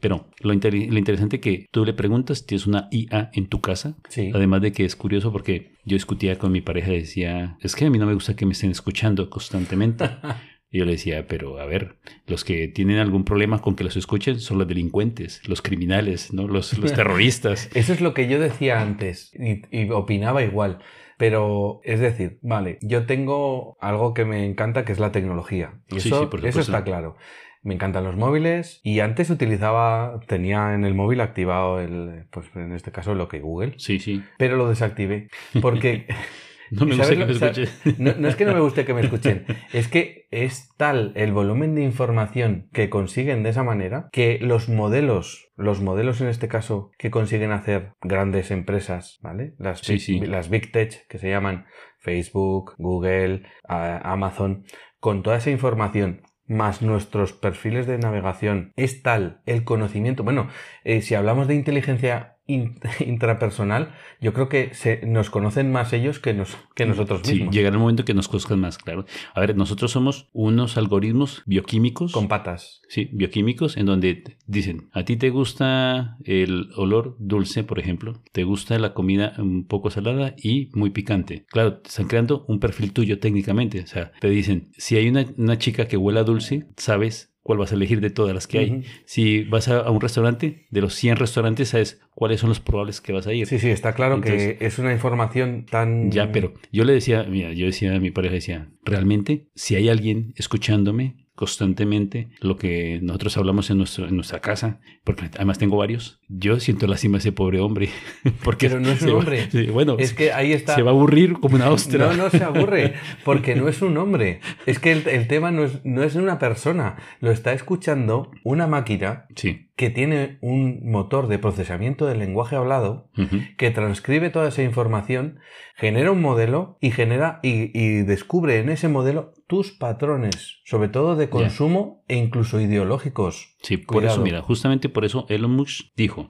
B: Pero lo, inter- lo interesante que tú le preguntas, tienes una IA en tu casa,
C: Sí.
B: Además de que es curioso porque yo discutía con mi pareja y decía, es que a mí no me gusta que me estén escuchando constantemente. <laughs> Y yo le decía, pero a ver, los que tienen algún problema con que los escuchen son los delincuentes, los criminales, ¿no? Los, los <laughs> terroristas.
C: Eso es lo que yo decía antes y, y opinaba igual. Pero es decir, vale, yo tengo algo que me encanta que es la tecnología. Y
B: Sí,
C: eso,
B: sí, por
C: eso está claro. Me encantan los móviles y antes utilizaba, tenía en el móvil activado el, pues en este caso lo que Google,
B: Sí, sí.
C: pero lo desactivé porque <laughs>
B: No me
C: ¿Y
B: gusta que me escuchen.
C: No, no es que no me guste que me escuchen, <laughs> es que es tal el volumen de información que consiguen de esa manera que los modelos, los modelos en este caso que consiguen hacer grandes empresas, ¿vale? Las,
B: Sí,
C: big,
B: sí.
C: las big tech que se llaman Facebook, Google, Amazon, con toda esa información más nuestros perfiles de navegación, es tal el conocimiento. Bueno, eh, si hablamos de inteligencia in- <laughs> intrapersonal, yo creo que se, nos conocen más ellos que, nos, que nosotros
B: Sí,
C: mismos.
B: llegará el momento que nos conozcan más, claro. A ver, nosotros somos unos algoritmos bioquímicos.
C: Con patas.
B: Sí, bioquímicos, en donde dicen, a ti te gusta el olor dulce, por ejemplo, te gusta la comida un poco salada y muy picante. Claro, te están creando un perfil tuyo técnicamente. O sea, te dicen, si hay una, una chica que huela dulce, sabes cuál vas a elegir de todas las que hay. Si vas a, a un restaurante, de los 100 restaurantes, sabes cuáles son los probables que vas a ir.
C: Sí, sí, está claro
B: Entonces-
C: que es una información tan...
B: Ya, pero yo le decía, mira, yo decía a mi pareja, decía, realmente, si hay alguien escuchándome constantemente lo que nosotros hablamos en, nuestro, en nuestra casa, porque además tengo varios, yo siento lástima a ese pobre hombre. <laughs> Porque
C: Pero no es un
B: va-
C: hombre.
B: bueno,
C: Es que ahí está...
B: se va a aburrir como una <laughs> ostra.
C: No, no se <laughs> aburre, porque no es un hombre. Es que el, el tema no es, no es una persona, lo está escuchando una máquina
B: Sí.
C: que tiene un motor de procesamiento del lenguaje hablado que transcribe toda esa información, genera un modelo y genera y, y descubre en ese modelo tus patrones, sobre todo de consumo e incluso ideológicos.
B: Sí, por
C: Cuidado.
B: eso, mira, justamente por eso Elon Musk dijo,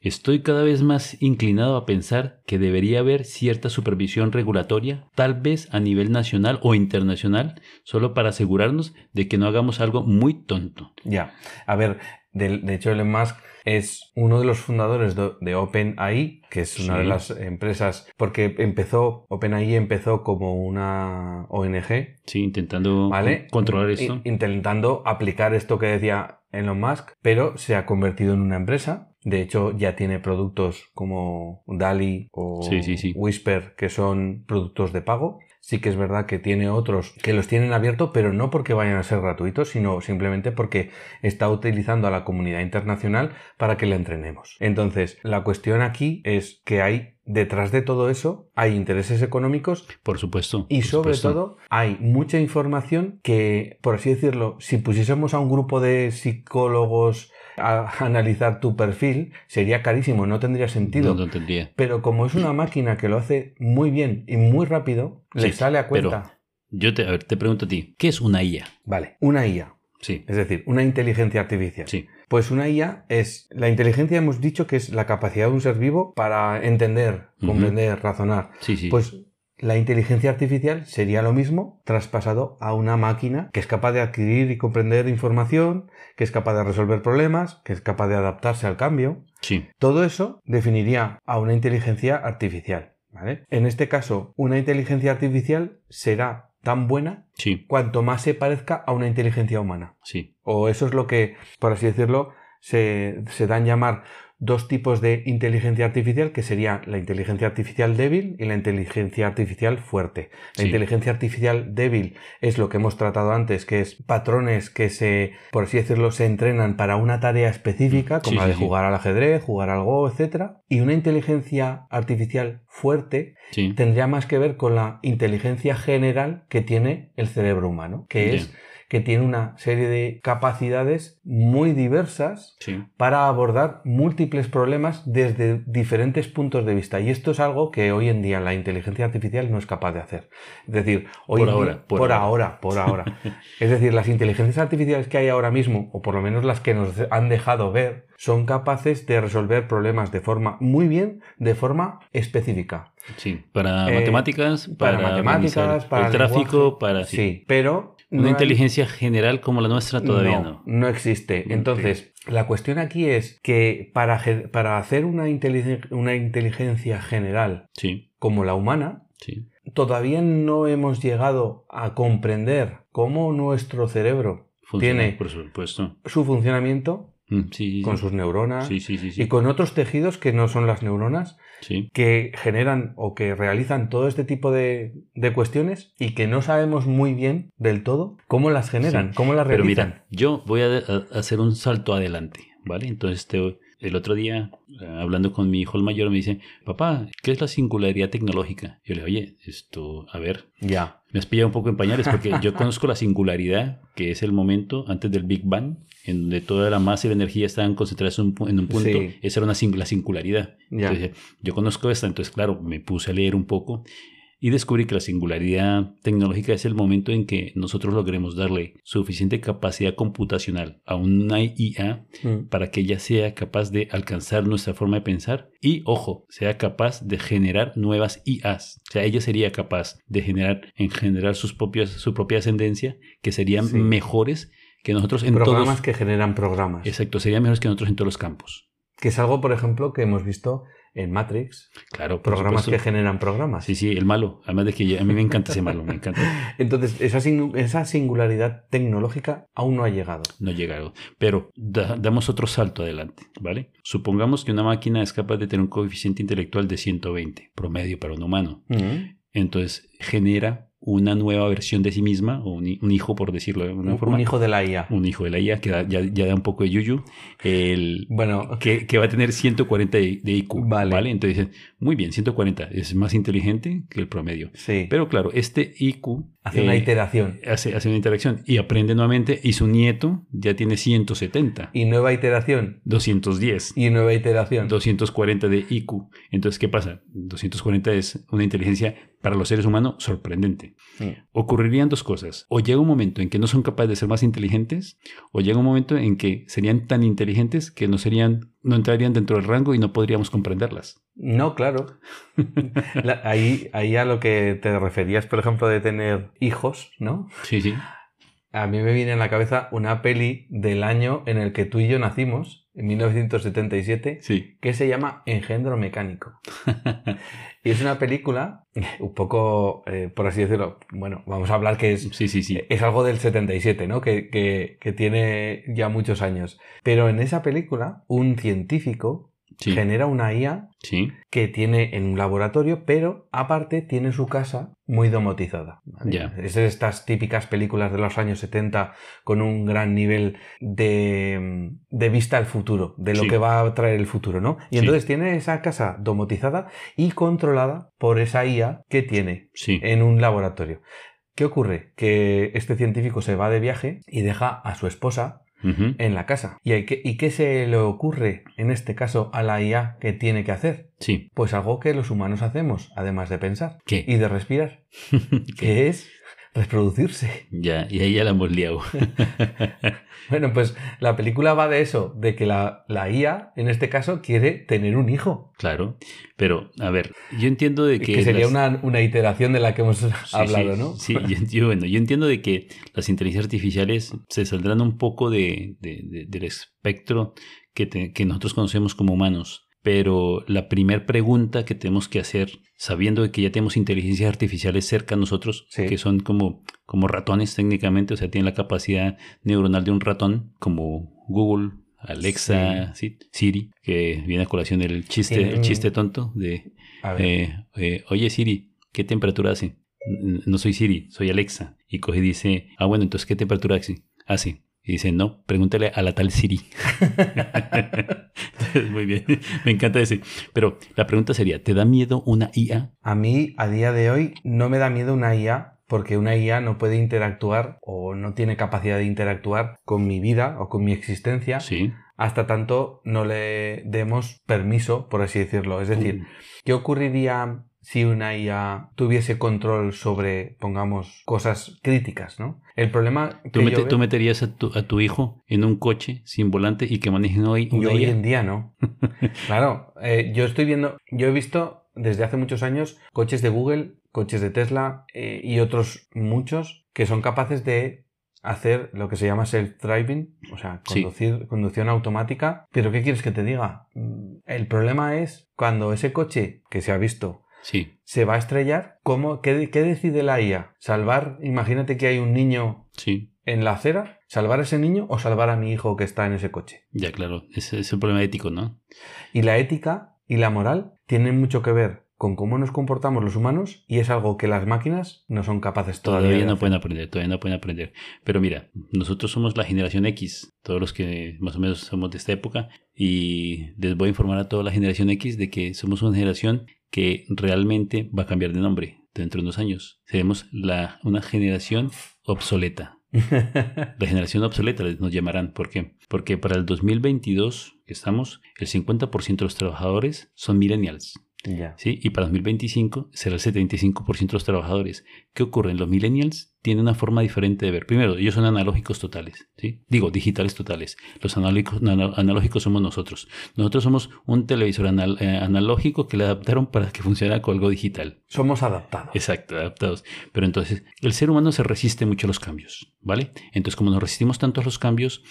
B: estoy cada vez más inclinado a pensar que debería haber cierta supervisión regulatoria, tal vez a nivel nacional o internacional, solo para asegurarnos de que no hagamos algo muy tonto.
C: Ya, a ver, de, de hecho Elon Musk es uno de los fundadores de, de OpenAI, que es una
B: Sí.
C: de las empresas, porque empezó, OpenAI empezó como una ONG,
B: Sí, intentando
C: ¿vale?
B: controlar esto.
C: Intentando aplicar esto que decía Elon Musk, pero se ha convertido en una empresa. De hecho, ya tiene productos como DALI o
B: Sí, sí, sí.
C: Whisper, que son productos de pago. Sí que es verdad que tiene otros que los tienen abierto, pero no porque vayan a ser gratuitos, sino simplemente porque está utilizando a la comunidad internacional para que la entrenemos. Entonces, la cuestión aquí es que hay detrás de todo eso, hay intereses económicos
B: Por supuesto.
C: y
B: por
C: sobre
B: supuesto.
C: todo hay mucha información que, por así decirlo, si pusiésemos a un grupo de psicólogos a analizar tu perfil, sería carísimo, no tendría sentido.
B: No, no tendría.
C: Pero como es una máquina que lo hace muy bien y muy rápido, le sale a
B: pero-
C: cuenta.
B: Yo te, a ver, te pregunto a ti, ¿qué es una IA?
C: Vale, una IA,
B: Sí,
C: es decir, una inteligencia artificial.
B: sí,
C: Pues una IA es, la inteligencia hemos dicho que es la capacidad de un ser vivo para entender, comprender, razonar.
B: sí, sí.
C: Pues la inteligencia artificial sería lo mismo traspasado a una máquina que es capaz de adquirir y comprender información, que es capaz de resolver problemas, que es capaz de adaptarse al cambio.
B: sí,
C: Todo eso definiría a una inteligencia artificial. ¿vale? En este caso, una inteligencia artificial será tan buena
B: sí,
C: cuanto más se parezca a una inteligencia humana.
B: sí.
C: O eso es lo que, por así decirlo, se, se dan llamar dos tipos de inteligencia artificial que serían la inteligencia artificial débil y la inteligencia artificial fuerte. La
B: Sí.
C: inteligencia artificial débil es lo que hemos tratado antes, que es patrones que se, por así decirlo, se entrenan para una tarea específica, como
B: Sí,
C: la de
B: sí,
C: jugar al ajedrez, jugar al Go, etc. Y una inteligencia artificial fuerte tendría más que ver con la inteligencia general que tiene el cerebro humano, que es que tiene una serie de capacidades muy diversas
B: Sí.
C: para abordar múltiples problemas desde diferentes puntos de vista. Y esto es algo que hoy en día la inteligencia artificial no es capaz de hacer. Es decir, hoy
B: Por ahora,
C: día-
B: por
C: por
B: ahora.
C: ahora, por ahora. <laughs> es decir, las inteligencias artificiales que hay ahora mismo, o por lo menos las que nos han dejado ver, son capaces de resolver problemas de forma muy bien, de forma específica.
B: Sí. Para
C: Eh,
B: matemáticas, para,
C: Para, matemáticas, para
B: el tráfico, para
C: Sí, pero
B: Una
C: no hay-
B: inteligencia general como la nuestra todavía no.
C: no, existe.
B: Ok.
C: Entonces, la cuestión aquí es que para, para hacer una, inteligen- una inteligencia general
B: Sí,
C: como la humana,
B: sí.
C: todavía no hemos llegado a comprender cómo nuestro cerebro
B: Funciona,
C: Tiene-
B: por supuesto.
C: su funcionamiento
B: Mm, Sí,
C: con sus neuronas
B: Sí, sí,
C: y con otros tejidos que no son las neuronas que generan o que realizan todo este tipo de, de cuestiones y que no sabemos muy bien del todo cómo las generan, cómo las
B: Pero
C: realizan.
B: mira, yo voy a, a- hacer un salto adelante, ¿vale? Entonces, te- el otro día, eh, hablando con mi hijo el mayor, me dice, papá, ¿qué es la singularidad tecnológica? Yo le digo, oye, esto, a ver,
C: Ya.
B: me has pillado un poco en pañales porque yo conozco la singularidad, que es el momento antes del Big Bang, en donde toda la masa y la energía estaban concentradas en un, pu- en un punto.
C: Sí.
B: Esa era una sing- la singularidad. Entonces, yo conozco esta, entonces, claro, me puse a leer un poco y descubrí que la singularidad tecnológica es el momento en que nosotros logremos darle suficiente capacidad computacional a una IA
C: Mm.
B: para que ella sea capaz de alcanzar nuestra forma de pensar y, ojo, sea capaz de generar nuevas IAs. O sea, ella sería capaz de generar, en generar sus propias, su propia ascendencia, que serían
C: Sí.
B: mejores que nosotros en
C: programas
B: todos.
C: que generan programas.
B: Exacto, serían mejores que nosotros en todos los campos.
C: Que es algo, por ejemplo, que hemos visto en Matrix.
B: Claro,
C: Programas que generan programas.
B: Sí, sí, el malo. Además de que yo- a mí me encanta ese malo, me encanta. <laughs>
C: Entonces, esa, esa singularidad tecnológica aún no ha llegado.
B: No he llegado. Pero da- damos otro salto adelante, ¿vale? Supongamos que una máquina es capaz de tener un coeficiente intelectual de 120, promedio para un humano. Entonces genera una nueva versión de sí misma, o un, hi- un hijo, por decirlo de alguna
C: Un,
B: forma.
C: un hijo de la IA.
B: Un hijo de la IA, que da- ya, ya da un poco de yuyu. El,
C: Bueno,
B: que, que va a tener 140 de, de IQ.
C: Vale.
B: Entonces dicen, muy bien, 140 es más inteligente que el promedio.
C: sí.
B: Pero claro, este IQ
C: Hace una
B: eh,
C: iteración.
B: hace, hace una interacción y aprende nuevamente y su nieto ya tiene 170,
C: Y nueva iteración.
B: 210,
C: Y nueva iteración.
B: 240 de IQ. Entonces, ¿qué pasa? 240 es una inteligencia para los seres humanos sorprendente. Ocurrirían dos cosas. O llega un momento en que no son capaces de ser más inteligentes, o llega un momento en que serían tan inteligentes que no serían, no entrarían dentro del rango y no podríamos comprenderlas.
C: No, claro. <laughs> La- ahí, ahí a lo que te referías, por ejemplo, de tener hijos, ¿no?
B: Sí, sí.
C: A mí me viene en la cabeza una peli del año en el que tú y yo nacimos, en 1977,
B: Sí.
C: que se llama Engendro Mecánico. <laughs> y es una película un poco, eh, por así decirlo, bueno, vamos a hablar que es,
B: Sí, sí, sí.
C: es algo del 77, ¿no? Que, que, que tiene ya muchos años. Pero en esa película, un científico
B: Sí.
C: genera una IA
B: Sí.
C: que tiene en un laboratorio, pero aparte tiene su casa muy domotizada. ¿vale?
B: Ya.
C: Es de estas típicas películas de los años 70 con un gran nivel de, de vista al futuro, de lo
B: Sí.
C: que va a traer el futuro, ¿no? Y entonces tiene esa casa domotizada y controlada por esa IA que tiene en un laboratorio. ¿Qué ocurre? Que este científico se va de viaje y deja a su esposa En la casa. ¿Y, hay que- ¿Y qué se le ocurre en este caso a la IA que tiene que hacer?
B: Sí.
C: Pues algo que los humanos hacemos, además de pensar
B: ¿Qué?
C: y de respirar, <laughs> que es reproducirse.
B: Ya, y ahí ya la hemos liado. <laughs>
C: Bueno, pues la película va de eso, de que la, la IA, en este caso, quiere tener un hijo.
B: Claro. Pero, a ver, yo entiendo de que.
C: Que, sería
B: las-
C: una, una iteración de la que hemos
B: Sí, <laughs>
C: hablado,
B: sí,
C: ¿no?
B: Sí, yo, yo- bueno, yo entiendo de que las inteligencias artificiales se saldrán un poco de, de- de- del espectro que, te- que nosotros conocemos como humanos. Pero la primera pregunta que tenemos que hacer, sabiendo de que ya tenemos inteligencias artificiales cerca a nosotros,
C: Sí.
B: que son como, como ratones técnicamente, o sea, tienen la capacidad neuronal de un ratón, como Google, Alexa, sí, Siri, que viene a colación el chiste, el chiste tonto de, eh, eh, oye Siri, ¿qué temperatura hace? "N- No soy Siri, soy Alexa. Y coge y dice, ah, bueno, entonces, ¿qué temperatura hace? Hace. Y dice, no, pregúntale a la tal Siri. <laughs> Muy bien, me encanta ese. Pero la pregunta sería, ¿te da miedo una IA?
C: A mí, a día de hoy, no me da miedo una IA porque una IA no puede interactuar o no tiene capacidad de interactuar con mi vida o con mi existencia
B: Sí.
C: hasta tanto no le demos permiso, por así decirlo. Es decir,
B: Uh,
C: ¿qué ocurriría si una IA tuviese control sobre, pongamos, cosas críticas, ¿no? El problema que
B: ¿Tú,
C: yo
B: mete-
C: veo-
B: tú meterías a tu, a tu hijo en un coche sin volante y que manejen hoy
C: Yo
B: una
C: hoy
B: IA?
C: en día no. <laughs> claro, eh, yo estoy viendo, yo he visto desde hace muchos años coches de Google, coches de Tesla eh, y otros muchos que son capaces de hacer lo que se llama self-driving, o sea,
B: Sí.
C: conducir, conducción automática. Pero ¿qué quieres que te diga? Mm, El problema es cuando ese coche que se ha visto
B: Sí,
C: se va a estrellar, ¿cómo, qué, qué decide la IA? ¿Salvar? Imagínate que hay un niño
B: sí.
C: en la acera, ¿salvar a ese niño o salvar a mi hijo que está en ese coche?
B: Ya, claro. Ese es un problema ético, ¿no?
C: Y la ética y la moral tienen mucho que ver con cómo nos comportamos los humanos y es algo que las máquinas no son capaces todavía,
B: Todavía no
C: hacer.
B: pueden aprender, todavía no pueden aprender. Pero mira, nosotros somos la generación X, todos los que más o menos somos de esta época, y les voy a informar a toda la generación X de que somos una generación que realmente va a cambiar de nombre dentro de unos años. Seremos la, una generación obsoleta. <laughs> La generación obsoleta les nos llamarán. ¿Por qué? Porque para el 2022 que estamos, el 50% de los trabajadores son millennials.
C: ya.
B: ¿sí? Y para 2025 será el 75% de los trabajadores. ¿Qué ocurre? Los millennials tienen una forma diferente de ver. Primero, ellos son analógicos totales, ¿sí? Digo, digitales totales. Los analógicos, ana- analógicos somos nosotros. Nosotros somos un televisor anal- eh, analógico que le adaptaron para que funcionara con algo digital.
C: Somos adaptados.
B: Exacto, adaptados. Pero entonces, el ser humano se resiste mucho a los cambios, ¿vale? Entonces, como nos resistimos tanto a los cambios,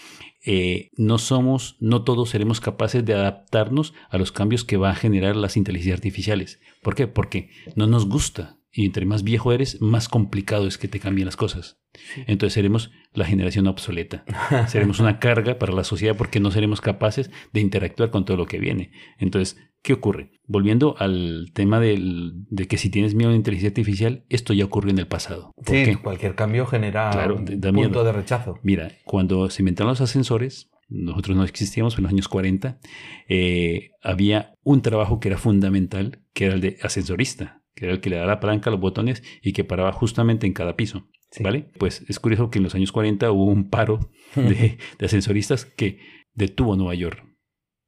B: eh, no somos, no todos seremos capaces de adaptarnos a los cambios que va a generar las inteligencias artificiales. ¿Por qué? Porque no nos gusta. Y entre más viejo eres, más complicado es que te cambien las cosas. Entonces seremos la generación obsoleta. <laughs> seremos una carga para la sociedad porque no seremos capaces de interactuar con todo lo que viene. Entonces, ¿qué ocurre? Volviendo al tema del- de que si tienes miedo a la inteligencia artificial, esto ya ocurrió en el pasado. ¿Por
C: Sí,
B: qué?
C: cualquier cambio genera
B: Claro,
C: un punto
B: miedo.
C: de rechazo.
B: Mira, cuando se inventaron los ascensores, nosotros no existíamos en los años 40, eh, había un trabajo que era fundamental, que era el de ascensorista, que era el que le daba la palanca a los botones y que paraba justamente en cada piso.
C: Sí.
B: ¿Vale? Pues es curioso que en los años 40 hubo un paro de, <laughs> de ascensoristas que detuvo Nueva York.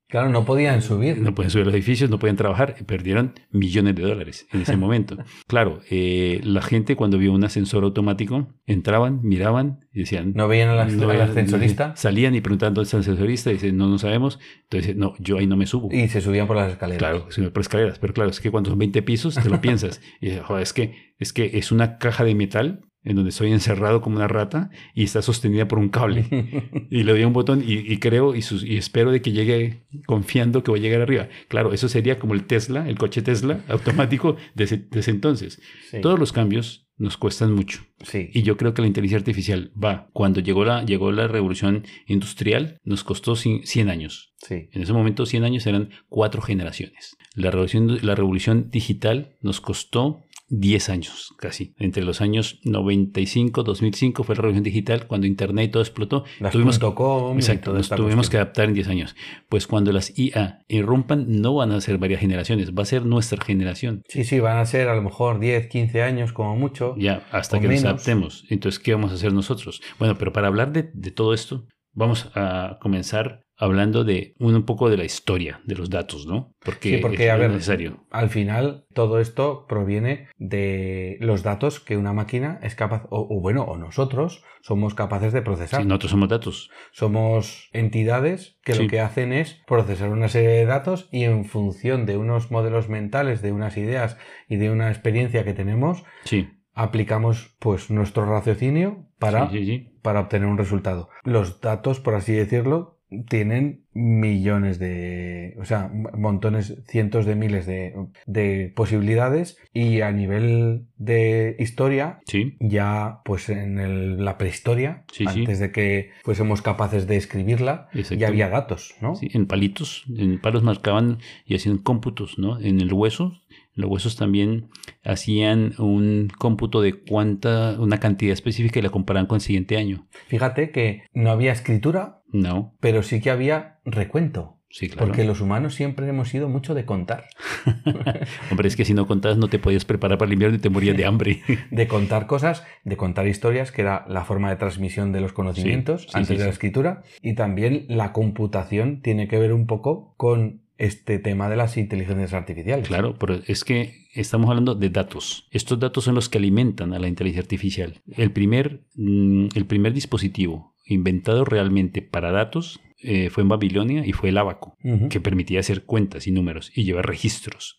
C: Claro, no podían subir.
B: No pueden subir los edificios, no pueden trabajar, perdieron millones de dólares en ese momento. <laughs> Claro, eh, la gente cuando vio un ascensor automático, entraban, miraban y decían...
C: No veían al,
B: no,
C: al ascensorista
B: Salían y preguntaban dónde está el ascensorista y dicen, no, no sabemos. Entonces, no, yo ahí no me subo.
C: y se subían por las escaleras.
B: Claro, subir por escaleras, pero claro, es que cuando son 20 pisos te lo <laughs> piensas. Y dices, "Joder, es que, es que es una caja de metal en donde estoy encerrado como una rata y está sostenida por un cable. <laughs> Y le doy un botón y, y creo y, sus- y espero de que llegue confiando que voy a llegar arriba. Claro, eso sería como el Tesla, el coche Tesla <laughs> automático de ese, de ese entonces.
C: Sí.
B: Todos los cambios nos cuestan mucho.
C: Sí.
B: Y yo creo que la inteligencia artificial va. Cuando llegó la, llegó la revolución industrial, nos costó cien 100 años.
C: sí.
B: En ese momento 100 años eran cuatro generaciones. La revolución, la revolución digital nos costó 10 años casi. Entre los años 95, 2005 fue la revolución digital cuando Internet y todo explotó.
C: Las
B: Tuvimos,
C: .com
B: exacto, nos tuvimos que adaptar en 10 años. Pues cuando las IA irrumpan no van a ser varias generaciones, va a ser nuestra generación.
C: Sí, sí, van a ser a lo mejor 10, 15 años como mucho.
B: Ya, hasta que nos
C: menos.
B: adaptemos. Entonces, ¿qué vamos a hacer nosotros? Bueno, pero para hablar de, de todo esto, vamos a comenzar hablando de un, poco de la historia de los datos, ¿no? Porque,
C: Sí, porque,
B: es
C: a ver,
B: necesario.
C: Al final, todo esto proviene de los datos que una máquina es capaz, o, o bueno, o nosotros somos capaces de procesar.
B: Sí, nosotros somos datos.
C: Somos entidades que
B: Sí.
C: lo que hacen es procesar una serie de datos y en función de unos modelos mentales, de unas ideas y de una experiencia que tenemos,
B: Sí,
C: aplicamos pues nuestro raciocinio para,
B: sí, sí, sí.
C: para obtener un resultado. Los datos, por así decirlo, tienen millones de, o sea, montones, cientos de miles de, de posibilidades y a nivel de historia,
B: Sí,
C: ya pues en el- la prehistoria,
B: Sí, sí.
C: antes de que fuésemos capaces de escribirla,
B: Exacto.
C: ya había datos, ¿no?
B: en palitos, en palos marcaban y hacían cómputos, ¿no? En el hueso, los huesos también hacían un cómputo de cuánta, una cantidad específica y la comparaban con el siguiente año.
C: Fíjate que no había escritura,
B: No,
C: pero sí que había recuento.
B: sí, claro.
C: Porque los humanos siempre hemos sido mucho de contar. <laughs>
B: Hombre, es que si no contabas no te podías preparar para el invierno y te morías de hambre.
C: De contar cosas, de contar historias, que era la forma de transmisión de los conocimientos
B: Sí, sí,
C: antes de la escritura. Y también la computación tiene que ver un poco con este tema de las inteligencias artificiales.
B: Claro, pero es que estamos hablando de datos. Estos datos son los que alimentan a la inteligencia artificial. El primer, mm, el primer dispositivo inventado realmente para datos eh, fue en Babilonia y fue el abaco, que permitía hacer cuentas y números y llevar registros.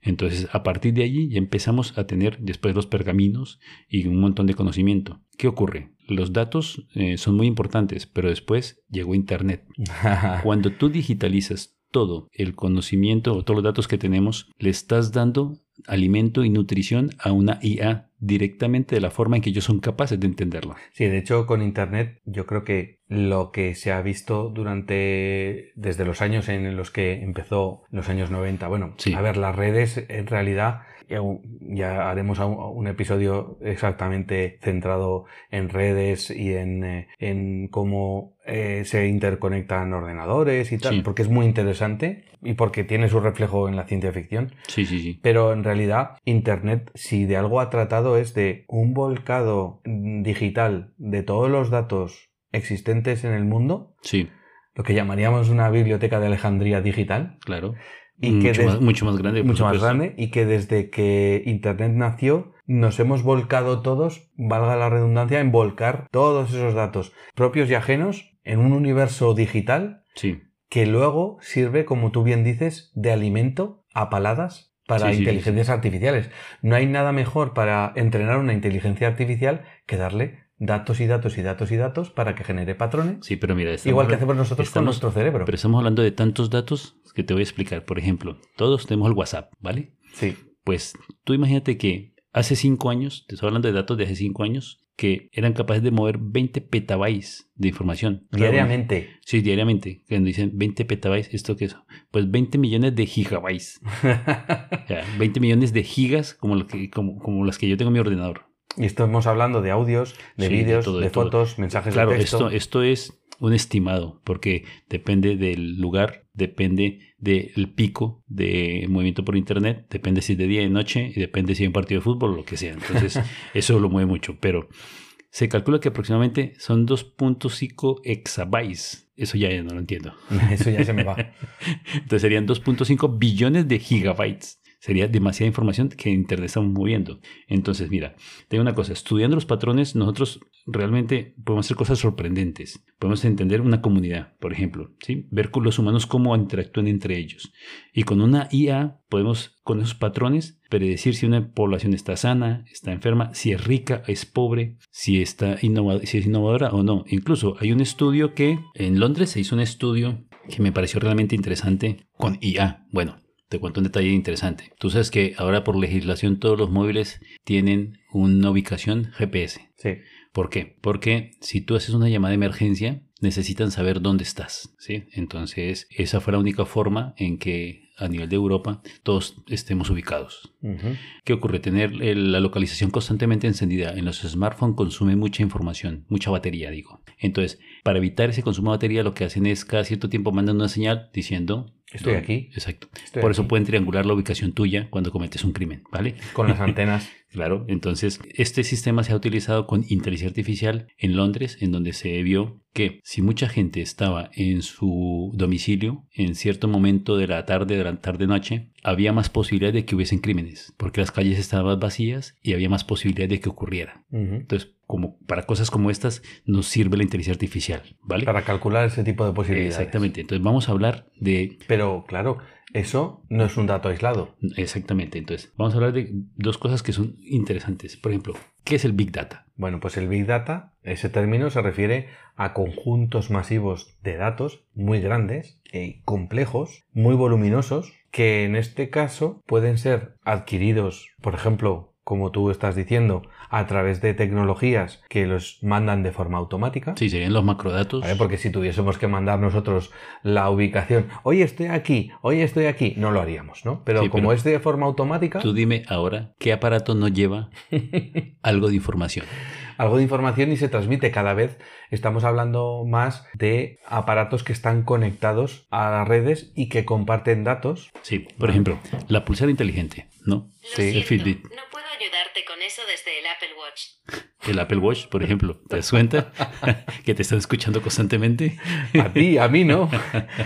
B: Entonces, a partir de allí ya empezamos a tener después los pergaminos y un montón de conocimiento. ¿Qué ocurre? Los datos eh, son muy importantes, pero después llegó Internet. <laughs> Cuando tú digitalizas todo el conocimiento o todos los datos que tenemos, le estás dando alimento y nutrición a una IA directamente de la forma en que ellos son capaces de entenderla.
C: Sí, de hecho, con Internet yo creo que lo que se ha visto durante, desde los años en los que empezó, los años 90, bueno,
B: Sí.
C: a ver, las redes en realidad, ya, ya haremos un, episodio exactamente centrado en redes y en, eh, en cómo eh, se interconectan ordenadores y tal,
B: Sí.
C: porque es muy interesante y porque tiene su reflejo en la ciencia ficción.
B: Sí, sí, sí.
C: Pero en realidad, Internet, si de algo ha tratado, es de un volcado digital de todos los datos existentes en el mundo,
B: Sí,
C: lo que llamaríamos una biblioteca de Alejandría digital,
B: claro.
C: Y que
B: mucho,
C: des-
B: más, mucho más grande.
C: mucho más grande, y que desde que Internet nació, nos hemos volcado todos, valga la redundancia, en volcar todos esos datos, propios y ajenos, en un universo digital
B: Sí,
C: que luego sirve, como tú bien dices, de alimento a paladas para
B: Sí, sí, sí,
C: inteligencias artificiales. No hay nada mejor para entrenar una inteligencia artificial que darle datos y datos y datos y datos para que genere patrones,
B: sí, pero mira, estamos
C: igual que hacemos nosotros con nuestro cerebro.
B: Pero estamos hablando de tantos datos que te voy a explicar. Por ejemplo, todos tenemos el WhatsApp, ¿vale?
C: Sí,
B: Pues tú imagínate que hace cinco años, te estoy hablando de datos de hace cinco años, que eran capaces de mover 20 petabytes de información. Claro,
C: diariamente.
B: Sí, diariamente. Cuando dicen 20 petabytes, ¿esto qué es? Pues 20 millones de gigabytes. <laughs> O sea, 20 millones de gigas como, lo que, como, como las que yo tengo en mi ordenador.
C: Y estamos hablando de audios, de
B: Sí, de
C: vídeos,
B: todo,
C: de, fotos, mensajes
B: Claro,
C: de texto.
B: esto, esto es un estimado, porque depende del lugar, depende del pico de movimiento por internet, depende si es de día y de noche, y depende si hay un partido de fútbol o lo que sea. Entonces, <laughs> eso lo mueve mucho. Pero se calcula que aproximadamente son 2.5 exabytes. Eso ya no lo entiendo.
C: Eso ya se me va. <laughs>
B: Entonces serían 2.5 billones de gigabytes. Sería demasiada información que Internet estamos moviendo. Entonces, mira, te digo una cosa, estudiando los patrones, nosotros realmente podemos hacer cosas sorprendentes. Podemos entender una comunidad, por ejemplo, ¿sí? ver con los humanos cómo interactúan entre ellos. Y con una IA podemos, con esos patrones, predecir si una población está sana, está enferma, si es rica, es pobre, si, está innova- si es innovadora o no. Incluso hay un estudio que en Londres se hizo un estudio que me pareció realmente interesante con IA. Bueno, te cuento un detalle interesante. Tú sabes que ahora por legislación todos los móviles tienen una ubicación GPS.
C: Sí.
B: ¿Por qué? Porque si tú haces una llamada de emergencia, necesitan saber dónde estás, ¿sí? Entonces, esa fue la única forma en que a nivel de Europa todos estemos ubicados. ¿Qué ocurre? Tener el- la localización constantemente encendida en los smartphones consume mucha información, mucha batería, digo. Entonces, para evitar ese consumo de batería, lo que hacen es cada cierto tiempo mandan una señal diciendo...
C: Estoy aquí.
B: Exacto.
C: Estoy
B: Por eso pueden triangular la ubicación tuya cuando cometes un crimen, ¿vale?
C: Con las antenas. <laughs>
B: Claro, entonces este sistema se ha utilizado con inteligencia artificial en Londres, en donde se vio que si mucha gente estaba en su domicilio en cierto momento de la tarde, de la tarde-noche, había más posibilidad de que hubiesen crímenes, porque las calles estaban vacías y había más posibilidad de que ocurriera. Entonces, como para cosas como estas nos sirve la inteligencia artificial, ¿vale?
C: Para calcular ese tipo de posibilidades.
B: Exactamente. Entonces vamos a hablar de
C: Pero claro, Eso no es un dato aislado.
B: Exactamente. Entonces, vamos a hablar de dos cosas que son interesantes. Por ejemplo, ¿qué es el Big Data?
C: Bueno, pues el Big Data, ese término se refiere a conjuntos masivos de datos muy grandes y complejos, muy voluminosos, que en este caso pueden ser adquiridos, por ejemplo, como tú estás diciendo, a través de tecnologías que los mandan de forma automática.
B: Sí, serían los macrodatos.
C: ¿vale? Porque si tuviésemos que mandar nosotros la ubicación, hoy estoy aquí, hoy estoy aquí, no lo haríamos, ¿no? Pero
B: Sí,
C: como
B: pero
C: es de forma automática,
B: Tú dime ahora, ¿qué aparato no lleva <laughs> algo de información?
C: algo de información y se transmite. Cada vez estamos hablando más de aparatos que están conectados a las redes y que comparten datos.
B: Sí, por ejemplo, la pulsera inteligente, ¿no?
C: Sí.
B: El Fitbit.
D: no ayudarte con eso desde el Apple Watch.
B: El Apple Watch, por ejemplo. ¿Te das cuenta? <laughs> que te están escuchando constantemente.
C: A ti, a mí no.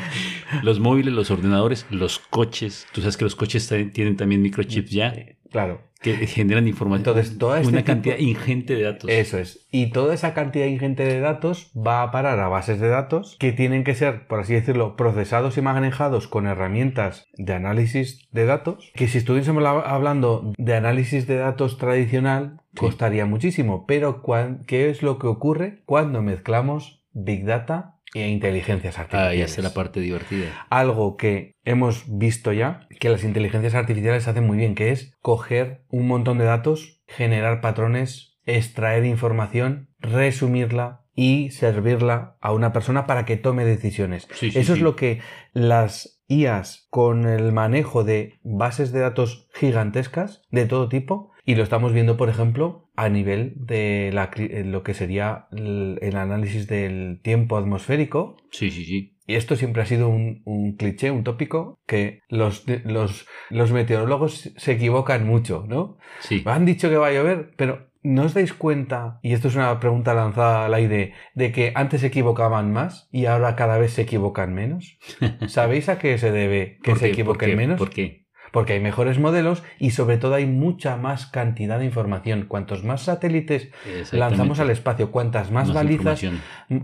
C: <laughs>
B: Los móviles, los ordenadores, los coches. Tú sabes que los coches tienen también microchips ya
C: Claro.
B: que generan información.
C: Entonces, toda este
B: una
C: tipo-
B: cantidad ingente de datos.
C: Eso es. Y toda esa cantidad ingente de datos va a parar a bases de datos que tienen que ser, por así decirlo, procesados y manejados con herramientas de análisis de datos, que si estuviésemos la- hablando de análisis de datos tradicional,
B: Sí.
C: costaría muchísimo. Pero ¿qué es lo que ocurre cuando mezclamos Big Data e inteligencias
B: Ah,
C: artificiales?
B: ya está la parte divertida.
C: algo que hemos visto ya, que las inteligencias artificiales hacen muy bien, que es coger un montón de datos, generar patrones, extraer información, resumirla y servirla a una persona para que tome decisiones.
B: Sí, sí,
C: Eso
B: sí.
C: es lo que las IAS con el manejo de bases de datos gigantescas de todo tipo y lo estamos viendo por ejemplo a nivel de la eh, lo que sería el el análisis del tiempo atmosférico
B: Sí, sí, sí.
C: y esto siempre ha sido un, un cliché, un tópico, que los, los, los meteorólogos se equivocan mucho, ¿no?
B: Sí.
C: Han dicho que va a llover, pero ¿no os dais cuenta, y esto es una pregunta lanzada al aire, de que antes se equivocaban más y ahora cada vez se equivocan menos? <laughs> ¿Sabéis a qué se debe que
B: ¿Por
C: se equivoquen
B: ¿Por
C: menos?
B: ¿Por qué?
C: Porque hay mejores modelos y sobre todo hay mucha más cantidad de información. Cuantos más satélites lanzamos al espacio, cuantas más,
B: Más
C: balizas,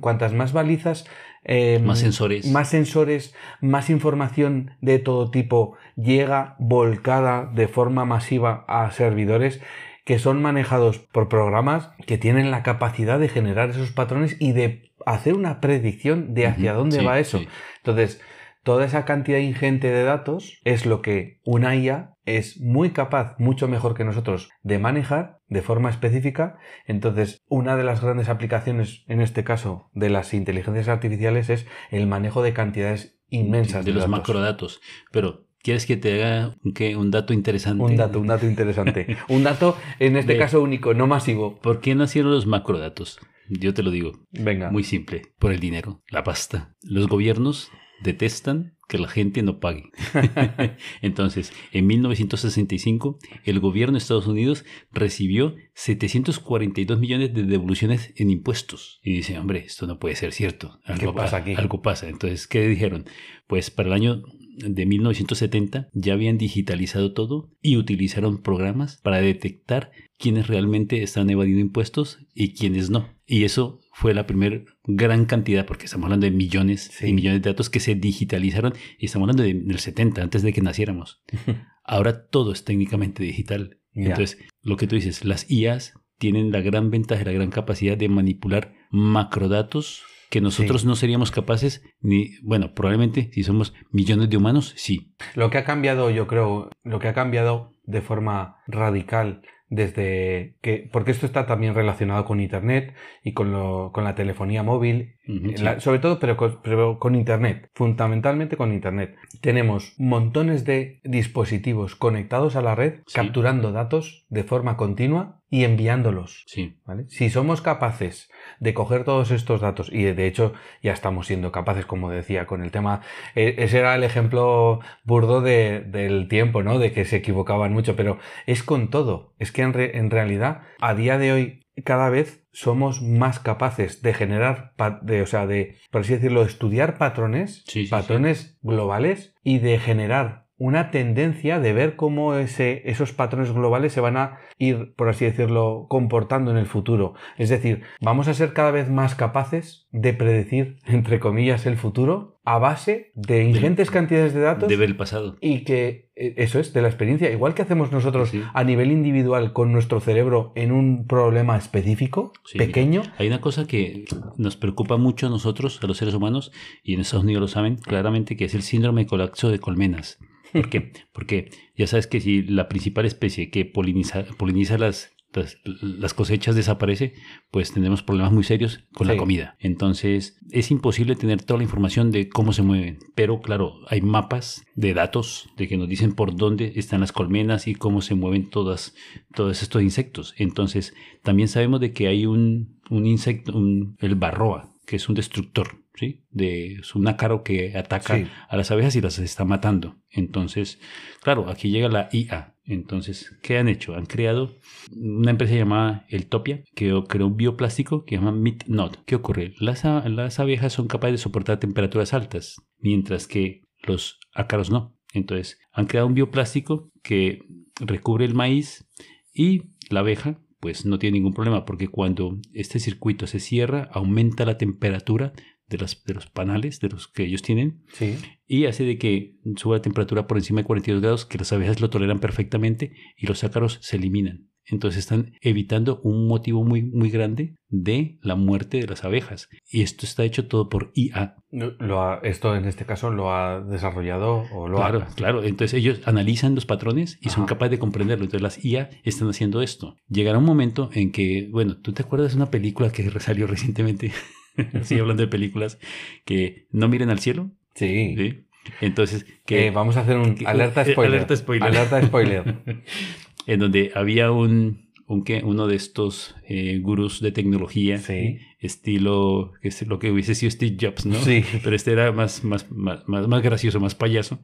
C: cuantas más balizas, eh,
B: Más sensores.
C: más sensores, más información de todo tipo llega volcada de forma masiva a servidores que son manejados por programas que tienen la capacidad de generar esos patrones y de hacer una predicción de hacia dónde
B: sí,
C: va eso.
B: sí.
C: Entonces, toda esa cantidad ingente de datos es lo que una IA es muy capaz, mucho mejor que nosotros, de manejar de forma específica. Entonces, una de las grandes aplicaciones, en este caso, de las inteligencias artificiales es el manejo de cantidades inmensas
B: de
C: de,
B: los
C: datos.
B: macrodatos. Pero, ¿quieres que te haga ¿qué? un dato interesante?
C: Un dato, un dato interesante. <laughs> un dato, en este
B: De-
C: caso, único, no masivo.
B: ¿Por qué nacieron los macrodatos? Yo te lo digo,
C: Venga.
B: muy simple, por el dinero, la pasta. Los gobiernos detestan que la gente no pague. <laughs> Entonces, en 1965, el gobierno de Estados Unidos recibió 742 millones de devoluciones en impuestos. Y dice, hombre, esto no puede ser cierto. Algo
C: pasa
B: pa-
C: aquí?
B: Algo pasa. Entonces, ¿qué dijeron? Pues para el año de 1970 ya habían digitalizado todo y utilizaron programas para detectar quiénes realmente están evadiendo impuestos y quiénes no. Y eso fue la primera gran cantidad, porque estamos hablando de millones
C: Sí.
B: y millones de datos que se digitalizaron y estamos hablando de- del 70, antes de que naciéramos. <laughs> Ahora todo es técnicamente digital.
C: Ya.
B: Entonces, lo que tú dices, las IAs tienen la gran ventaja, la gran capacidad de manipular macrodatos que nosotros no seríamos capaces, ni, bueno, probablemente si somos millones de humanos, sí.
C: Lo que ha cambiado, yo creo, lo que ha cambiado de forma radical desde que, porque esto está también relacionado con Internet y con, lo, con la telefonía móvil, La- sobre todo, pero con, pero con Internet, fundamentalmente con Internet. Tenemos montones de dispositivos conectados a la red,
B: Sí.
C: capturando datos de forma continua y enviándolos.
B: Sí,
C: ¿vale? Si somos capaces de coger todos estos datos, y de hecho ya estamos siendo capaces, como decía, con el tema, e- ese era el ejemplo burdo de- del tiempo, ¿no? De que se equivocaban mucho, pero es con todo. Es que en, re- en realidad, a día de hoy, cada vez somos más capaces de generar, de, o sea, de, por así decirlo, estudiar patrones,
B: Sí, sí, sí.
C: patrones globales y de generar una tendencia de ver cómo ese, esos patrones globales se van a ir, por así decirlo, comportando en el futuro. Es decir, vamos a ser cada vez más capaces de predecir, <laughs> entre comillas, el futuro a base de ingentes cantidades de datos
B: De ver el pasado.
C: y que eh, eso es de la experiencia, igual que hacemos nosotros
B: Sí.
C: a nivel individual con nuestro cerebro en un problema específico,
B: Sí,
C: pequeño.
B: Hay una cosa que nos preocupa mucho a nosotros, a los seres humanos, y en Estados Unidos lo saben claramente, que es el síndrome de colapso de colmenas. ¿Por qué? Porque ya sabes que si la principal especie que poliniza, poliniza las, las, las cosechas desaparece, pues tendremos problemas muy serios con la comida. Entonces, es imposible tener toda la información de cómo se mueven. Pero claro, hay mapas de datos de que nos dicen por dónde están las colmenas y cómo se mueven todas, todos estos insectos. Entonces, también sabemos de que hay un, un insecto, un- el barroa, que es un destructor, ¿sí? De, es un ácaro que ataca
C: Sí.
B: a las abejas y las está matando. Entonces, claro, aquí llega la IA. Entonces, ¿qué han hecho? Han creado una empresa llamada Eltopia, que creó un bioplástico que se llama MidNot. ¿Qué ocurre? Las, las abejas son capaces de soportar temperaturas altas, mientras que los ácaros no. Entonces, han creado un bioplástico que recubre el maíz y la abeja pues no tiene ningún problema porque cuando este circuito se cierra aumenta la temperatura de, las, de los panales de los que ellos tienen
C: Sí.
B: y hace de que suba la temperatura por encima de 42 grados que las abejas lo toleran perfectamente y los ácaros se eliminan. Entonces están evitando un motivo muy, muy grande de la muerte de las abejas. Y esto está hecho todo por IA.
C: Lo ha- esto en este caso lo ha desarrollado o lo
B: Claro,
C: ha...
B: claro. Entonces ellos analizan los patrones y son capaces de comprenderlo. Entonces las IA están haciendo esto. Llegará un momento en que, bueno, ¿tú te acuerdas de una película que salió <laughs> recientemente? <laughs> Sigue hablando de películas que no miren al cielo.
C: Sí.
B: ¿sí? Entonces,
C: Que
B: que
C: vamos a hacer un
B: que-
C: alerta
B: eh,
C: spoiler.
B: alerta spoiler. <laughs>
C: Alerta spoiler.
B: en donde había un, un ¿qué? uno de estos eh, gurús de tecnología,
C: Sí.
B: estilo, que es lo que hubiese sido Steve Jobs, ¿no?
C: Sí.
B: Pero este era más, más, más, más, más gracioso, más payaso.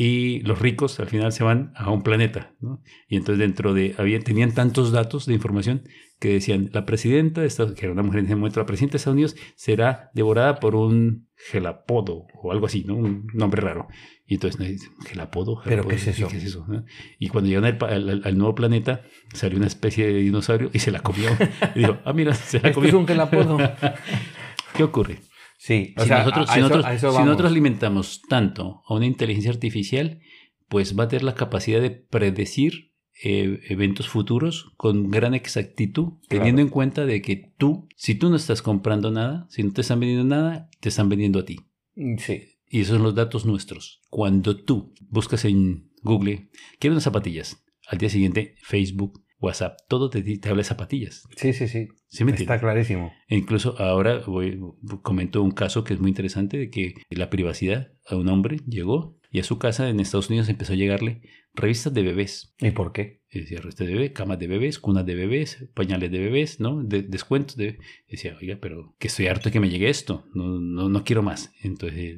B: Y los ricos al final se van a un planeta, ¿no? Y entonces dentro de, había, tenían tantos datos de información que decían, la presidenta de Estados que era una mujer en ese momento, la presidenta de Estados Unidos será devorada por un gelapodo o algo así, ¿no? Un nombre raro. Y entonces, nadie dice, ¿gelapodo?
C: ¿Pero
B: ¿Gelapodo?
C: qué es eso?
B: ¿Qué es eso? no? Y cuando llegan al, al- al nuevo planeta, salió una especie de dinosaurio y se la comió. <laughs> Y dijo, ah, mira, se la comió.
C: es un gelapodo. <laughs>
B: ¿Qué ocurre?
C: Sí, o
B: si,
C: sea,
B: nosotros,
C: a- a
B: si,
C: eso-
B: nosotros,
C: a eso
B: si
C: vamos.
B: nosotros alimentamos tanto a una inteligencia artificial, pues va a tener la capacidad de predecir eh, eventos futuros con gran exactitud, teniendo en cuenta de que tú, si tú no estás comprando nada, si no te están vendiendo nada, te están vendiendo a ti.
C: Sí.
B: Y esos son los datos nuestros. Cuando tú buscas en Google, quiero unas zapatillas, al día siguiente Facebook, WhatsApp, todo te, te habla de zapatillas.
C: Sí, sí, sí.
B: ¿Sí me
C: Está clarísimo.
B: E incluso ahora voy, comento un caso que es muy interesante de que la privacidad a un hombre llegó y a su casa en Estados Unidos empezó a llegarle revistas de bebés.
C: ¿Y por qué?
B: Decir, revistas de bebés, camas de bebés, cunas de bebés, pañales de bebés, ¿no? De- descuentos de... Decía, oiga, pero que estoy harto de que me llegue esto, no, no, no quiero más. Entonces,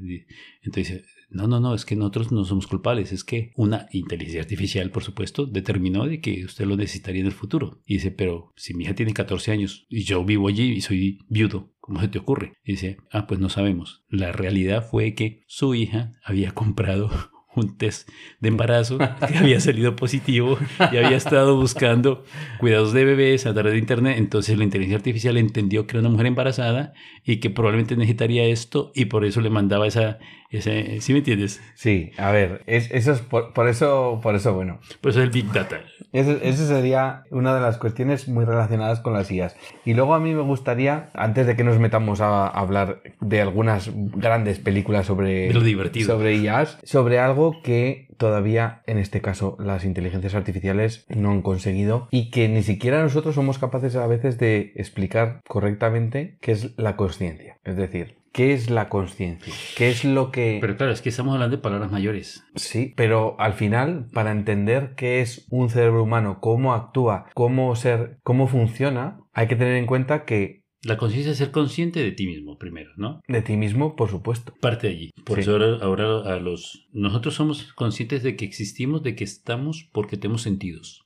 B: entonces, no, no, no, es que nosotros no somos culpables, es que una inteligencia artificial, por supuesto, determinó de que usted lo necesitaría en el futuro. Y dice, pero si mi hija tiene 14 años y yo vivo allí y soy viudo, ¿cómo se te ocurre? Y dice, ah, pues no sabemos. La realidad fue que su hija había <laughs> comprado un test de embarazo que había salido positivo y había estado buscando cuidados de bebés a través de internet. Entonces la inteligencia artificial entendió que era una mujer embarazada y que probablemente necesitaría esto y por eso le mandaba esa, ese, ¿sí me entiendes?
C: Sí, a ver, es, eso es por, por eso, por eso, bueno.
B: Por eso es el Big Data.
C: Ese sería una de las cuestiones muy relacionadas con las IAS. Y luego a mí me gustaría, antes de que nos metamos a hablar de algunas grandes películas sobre,
B: De lo divertido.
C: sobre IAS, sobre algo que todavía, en este caso, las inteligencias artificiales no han conseguido y que ni siquiera nosotros somos capaces a veces de explicar correctamente, que es la conciencia. Es decir, ¿qué es la conciencia? ¿Qué es lo que...
B: Pero claro, es que estamos hablando de palabras mayores.
C: Sí, pero al final, para entender qué es un cerebro humano, cómo actúa, cómo ser, cómo funciona, hay que tener en cuenta que
B: La conciencia es ser consciente de ti mismo primero, ¿no?
C: de ti mismo, por supuesto.
B: Parte de allí. Por
C: Sí.
B: eso ahora, ahora a los... Nosotros somos conscientes de que existimos, de que estamos porque tenemos sentidos.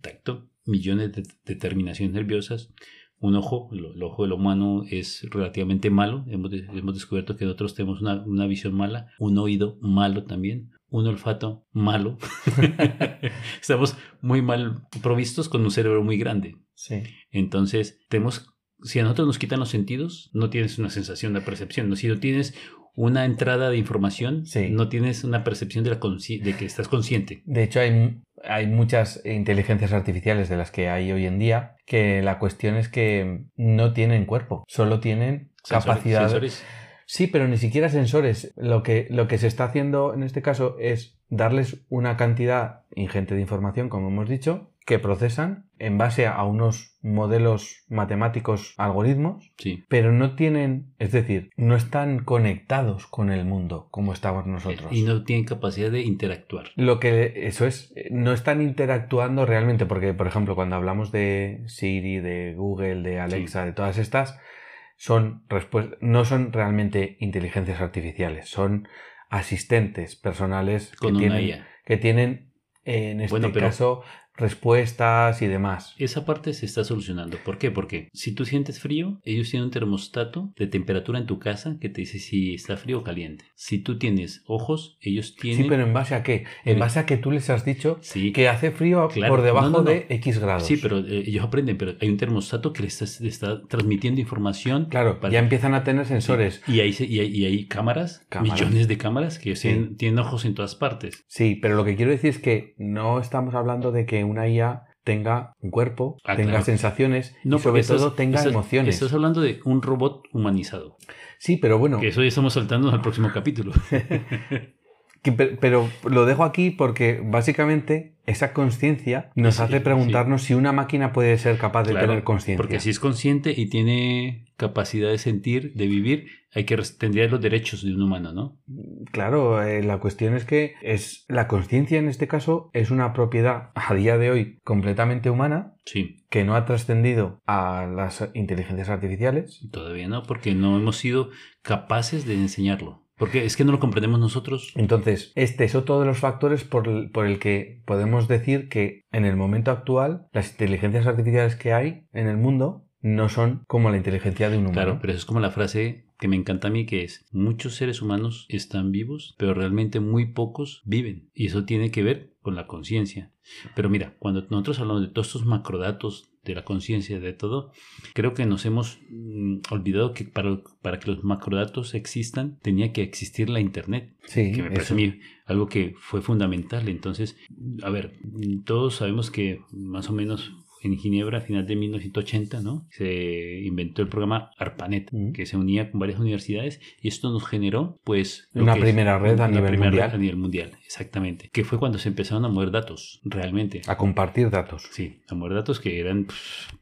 B: tacto, millones de, de terminaciones nerviosas. Un ojo, el, el ojo del humano es relativamente malo. Hemos, hemos descubierto que nosotros tenemos una, una visión mala. Un oído malo también. un olfato malo. <laughs> <laughs> Estamos muy mal provistos con un cerebro muy grande.
C: Sí.
B: Entonces, tenemos, si a nosotros nos quitan los sentidos, no tienes una sensación de percepción. ¿no? Si no tienes una entrada de información,
C: Sí.
B: no tienes una percepción de, la de que estás consciente.
C: De hecho, hay, hay muchas inteligencias artificiales de las que hay hoy en día que la cuestión es que no tienen cuerpo, solo tienen capacidad.
B: sensores.
C: Sí, pero ni siquiera sensores. Lo que, lo que se está haciendo en este caso es darles una cantidad ingente de información, como hemos dicho, que procesan en base a unos modelos matemáticos, algoritmos,
B: Sí.
C: pero no tienen, es decir, no están conectados con el mundo como estamos nosotros.
B: Y no tienen capacidad de interactuar.
C: Lo que eso es, no están interactuando realmente, porque, por ejemplo, cuando hablamos de Siri, de Google, de Alexa, de todas estas, son no son realmente inteligencias artificiales, son asistentes personales que
B: Con
C: tienen, que tienen, en este
B: Bueno, pero-
C: caso, respuestas y demás.
B: Esa parte se está solucionando. ¿Por qué? Porque si tú sientes frío, ellos tienen un termostato de temperatura en tu casa que te dice si está frío o caliente. Si tú tienes ojos, ellos tienen...
C: Sí, pero ¿en base a qué? En base a que tú les has dicho
B: Sí.
C: que hace frío
B: Claro.
C: por debajo
B: No, no, no.
C: de X grados.
B: Sí, pero eh, ellos aprenden, pero hay un termostato que les está, transmitiendo información.
C: Claro,
B: para-
C: ya empiezan a tener sensores.
B: Y hay, y hay, y hay cámaras,
C: Cámaras.
B: millones de cámaras que
C: Sí.
B: tienen, tienen ojos en todas partes.
C: Sí, pero lo que quiero decir es que no estamos hablando de que una IA tenga un cuerpo,
B: Ah,
C: tenga
B: claro.
C: sensaciones y
B: porque
C: sobre todo tenga emociones.
B: Estás hablando de un robot humanizado.
C: Sí, pero bueno,
B: Que eso ya estamos saltando al próximo capítulo. <laughs>
C: pero lo dejo aquí porque básicamente esa conciencia nos
B: Sí,
C: hace preguntarnos si una máquina puede ser capaz de
B: Claro,
C: tener conciencia.
B: Porque si es consciente y tiene capacidad de sentir, de vivir, hay que tendría los derechos de un humano, ¿no?
C: Claro, eh, la cuestión es que es la conciencia en este caso es una propiedad a día de hoy completamente humana
B: Sí,
C: que no ha trascendido a las inteligencias artificiales.
B: todavía no, porque no hemos sido capaces de enseñarlo. Porque es que no lo comprendemos nosotros.
C: Entonces, este es otro de los factores por el, por el que podemos decir que en el momento actual las inteligencias artificiales que hay en el mundo no son como la inteligencia de un humano.
B: Claro, pero eso es como la frase que me encanta a mí, que es, muchos seres humanos están vivos, pero realmente muy pocos viven. Y eso tiene que ver con la conciencia. Pero mira, cuando nosotros hablamos de todos estos macrodatos, de la conciencia, de todo, creo que nos hemos mm, olvidado que para, para que los macrodatos existan, tenía que existir la Internet.
C: sí,
B: que me parece
C: eso.
B: a mí algo que fue fundamental. Entonces, a ver, todos sabemos que más o menos en Ginebra, a final de 1980, ¿no? Se inventó el programa ARPANET, que se unía con varias universidades y esto nos generó, pues...
C: Una
B: es
C: primera red a nivel mundial.
B: a nivel mundial, exactamente. Que fue cuando se empezaron a mover datos, realmente.
C: a compartir datos.
B: Sí, a mover datos que eran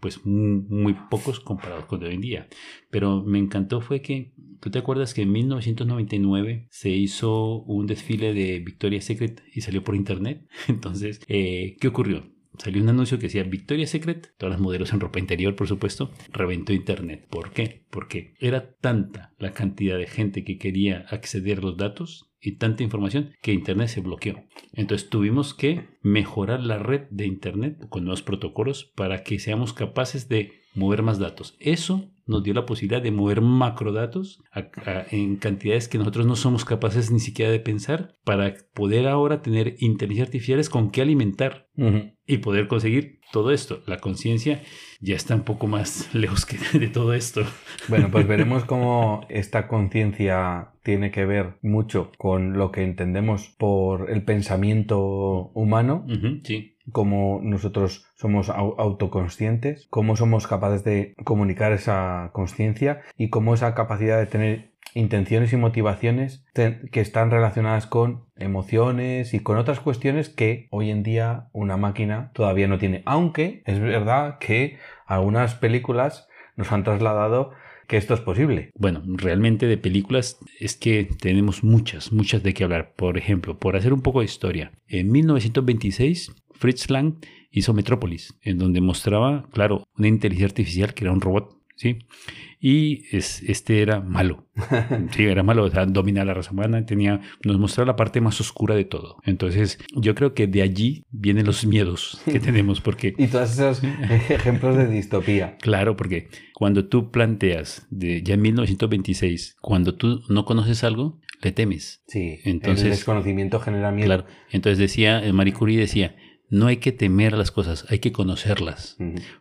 B: pues muy, muy pocos comparados con de hoy en día. Pero me encantó fue que, ¿tú te acuerdas que en 1999 se hizo un desfile de Victoria's Secret y salió por internet? <laughs> Entonces, eh, ¿qué ocurrió? Salió un anuncio que decía Victoria's Secret, todas las modelos en ropa interior, por supuesto, reventó internet. ¿Por qué? Porque era tanta la cantidad de gente que quería acceder a los datos y tanta información que internet se bloqueó. Entonces tuvimos que mejorar la red de internet con nuevos protocolos para que seamos capaces de mover más datos. Eso nos dio la posibilidad de mover macrodatos a- a- en cantidades que nosotros no somos capaces ni siquiera de pensar para poder ahora tener inteligencias artificiales con qué alimentar
C: Ujú.
B: y poder conseguir todo esto. La conciencia ya está un poco más <laughs> lejos que de todo esto.
C: Bueno, pues <laughs> veremos cómo esta conciencia tiene que ver mucho con lo que entendemos por el pensamiento humano,
B: Ujú, sí,
C: cómo nosotros somos au- autoconscientes, cómo somos capaces de comunicar esa conciencia y cómo esa capacidad de tener intenciones y motivaciones que están relacionadas con emociones y con otras cuestiones que hoy en día una máquina todavía no tiene. Aunque es verdad que algunas películas nos han trasladado que esto es posible.
B: Bueno, realmente de películas es que tenemos muchas, muchas de qué hablar. Por ejemplo, por hacer un poco de historia, en 1926 Fritz Lang hizo Metrópolis, en donde mostraba, claro, una inteligencia artificial que era un robot ¿sí? Y es, este era malo. <laughs> Sí, era malo, o sea, dominaba la raza humana, tenía, nos mostraba la parte más oscura de todo. Entonces, yo creo que de allí vienen los miedos que <laughs> tenemos, porque,
C: Y todos esos <laughs> ejemplos de distopía.
B: claro, porque cuando tú planteas, de, ya en 1926, cuando tú no conoces algo, le temes.
C: Sí,
B: Entonces-
C: el desconocimiento genera miedo.
B: Claro. Entonces decía, eh, Marie Curie decía, no hay que temer las cosas, hay que conocerlas.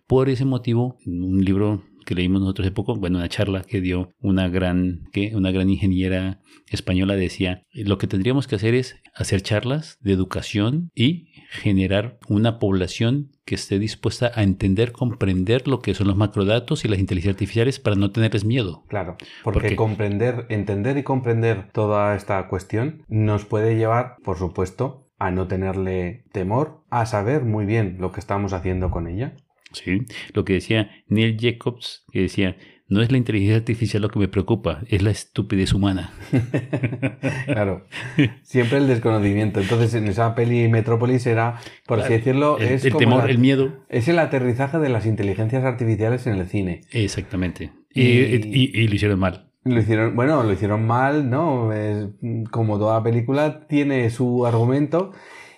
B: Por ese motivo, un libro que leímos nosotros hace poco, bueno, una charla que dio una gran, ¿qué? una gran ingeniera española decía, lo que tendríamos que hacer es hacer charlas de educación y generar una población que esté dispuesta a entender, comprender lo que son los macrodatos y las inteligencias artificiales para no tenerles miedo.
C: Claro, porque
B: Porque-
C: comprender, entender y comprender toda esta cuestión nos puede llevar, por supuesto, a no tenerle temor, a saber muy bien lo que estamos haciendo con ella.
B: ¿sí? Lo que decía Neil Jacobs, que decía, no es la inteligencia artificial lo que me preocupa, es la estupidez humana. <laughs>
C: Claro, siempre el desconocimiento. Entonces, en esa peli Metrópolis era, por así decirlo,
B: El,
C: es
B: el
C: como
B: temor,
C: la-
B: el miedo.
C: es el aterrizaje de las inteligencias artificiales en el cine.
B: Exactamente. Y,
C: Y-
B: y- y lo hicieron mal.
C: Lo hicieron, bueno, lo hicieron mal, ¿no? Es, como toda película tiene su argumento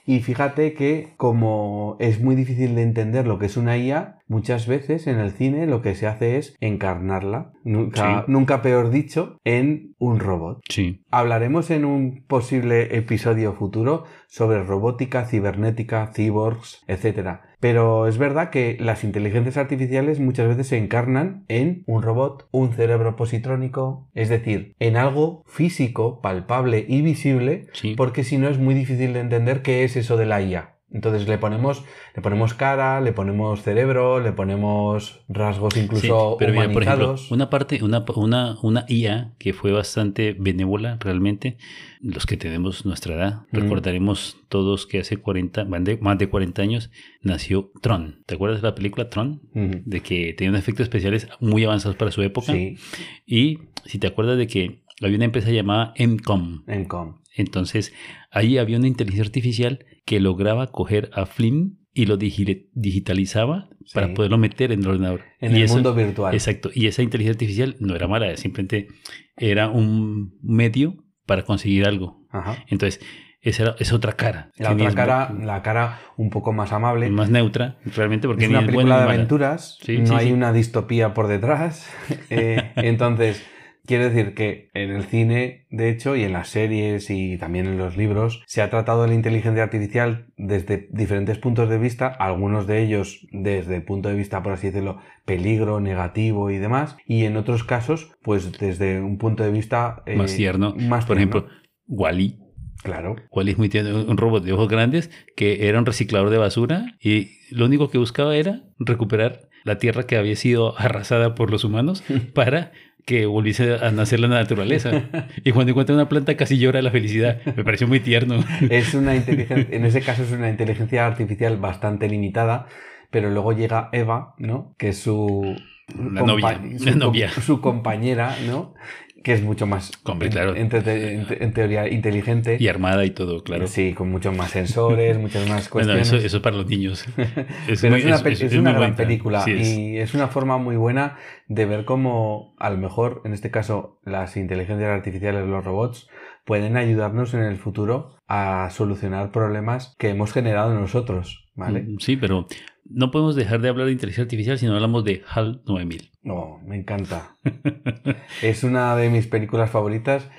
C: y fíjate que como es muy difícil de entender lo que es una IA, muchas veces en el cine lo que se hace es encarnarla, nunca,
B: Sí.
C: nunca peor dicho, en un robot.
B: Sí.
C: Hablaremos en un posible episodio futuro sobre robótica, cibernética, cyborgs, etc. Pero es verdad que las inteligencias artificiales muchas veces se encarnan en un robot, un cerebro positrónico, es decir, en algo físico, palpable y visible,
B: Sí.
C: porque si no es muy difícil de entender qué es eso de la IA. Entonces le ponemos, le ponemos cara, le ponemos cerebro, le ponemos rasgos
B: Sí,
C: incluso
B: pero mira, por ejemplo,
C: humanizados.
B: una parte, una, una, una IA que fue bastante benévola realmente, los que tenemos nuestra edad,
C: Mm.
B: recordaremos todos que hace 40, más de, más de 40 años, nació Tron. ¿Te acuerdas de la película Tron?
C: Ujú.
B: De que tenía unos efectos especiales muy avanzados para su época.
C: Sí,
B: Y si te acuerdas de que había una empresa llamada Encom.
C: en com.
B: Entonces, ahí había una inteligencia artificial que lograba coger a Flynn y lo digi- digitalizaba
C: Sí.
B: para poderlo meter en el ordenador.
C: En
B: Y
C: el
B: eso-
C: mundo virtual.
B: Exacto. Y esa inteligencia artificial no era mala, simplemente era un medio para conseguir algo.
C: Ajá.
B: Entonces, esa era, es otra cara.
C: La otra cara, la cara un poco más amable.
B: más neutra, realmente, porque
C: es
B: ni
C: una
B: es buena
C: película de aventuras,
B: Sí,
C: no
B: sí,
C: hay
B: sí.
C: una distopía por detrás. <laughs> Eh, entonces, quiere decir que en el cine, de hecho, y en las series y también en los libros, se ha tratado la inteligencia artificial desde diferentes puntos de vista, algunos de ellos desde el punto de vista, por así decirlo, peligro, negativo y demás, y en otros casos, pues desde un punto de vista eh,
B: Más tierno.
C: más
B: Por
C: tierno.
B: ejemplo, Wally.
C: claro.
B: Wally es muy tierno, un robot de ojos grandes que era un reciclador de basura y lo único que buscaba era recuperar la tierra que había sido arrasada por los humanos <laughs> para que volviese a nacer la naturaleza. Y cuando encuentra una planta casi llora de la felicidad. Me pareció muy tierno.
C: Es una inteligencia, en ese caso es una inteligencia artificial bastante limitada, pero luego llega Eva, ¿no? Que es su
B: La novia,
C: su,
B: la novia.
C: su compañera, ¿no? Que es mucho más,
B: claro.
C: en, te- en te- en teoría, inteligente.
B: Y armada y todo, claro.
C: Sí, con muchos más sensores, muchas más <laughs>
B: Bueno,
C: cuestiones.
B: eso, eso es para los niños. <laughs> Es
C: Pero
B: muy-
C: es una,
B: es-
C: una gran película
B: Sí,
C: y es una forma muy buena de ver cómo a lo mejor, en este caso, las inteligencias artificiales, los robots, pueden ayudarnos en el futuro a solucionar problemas que hemos generado nosotros, ¿vale?
B: Sí, pero no podemos dejar de hablar de inteligencia artificial si no hablamos de HAL 9000.
C: No, me encanta. <laughs> es una de mis películas favoritas.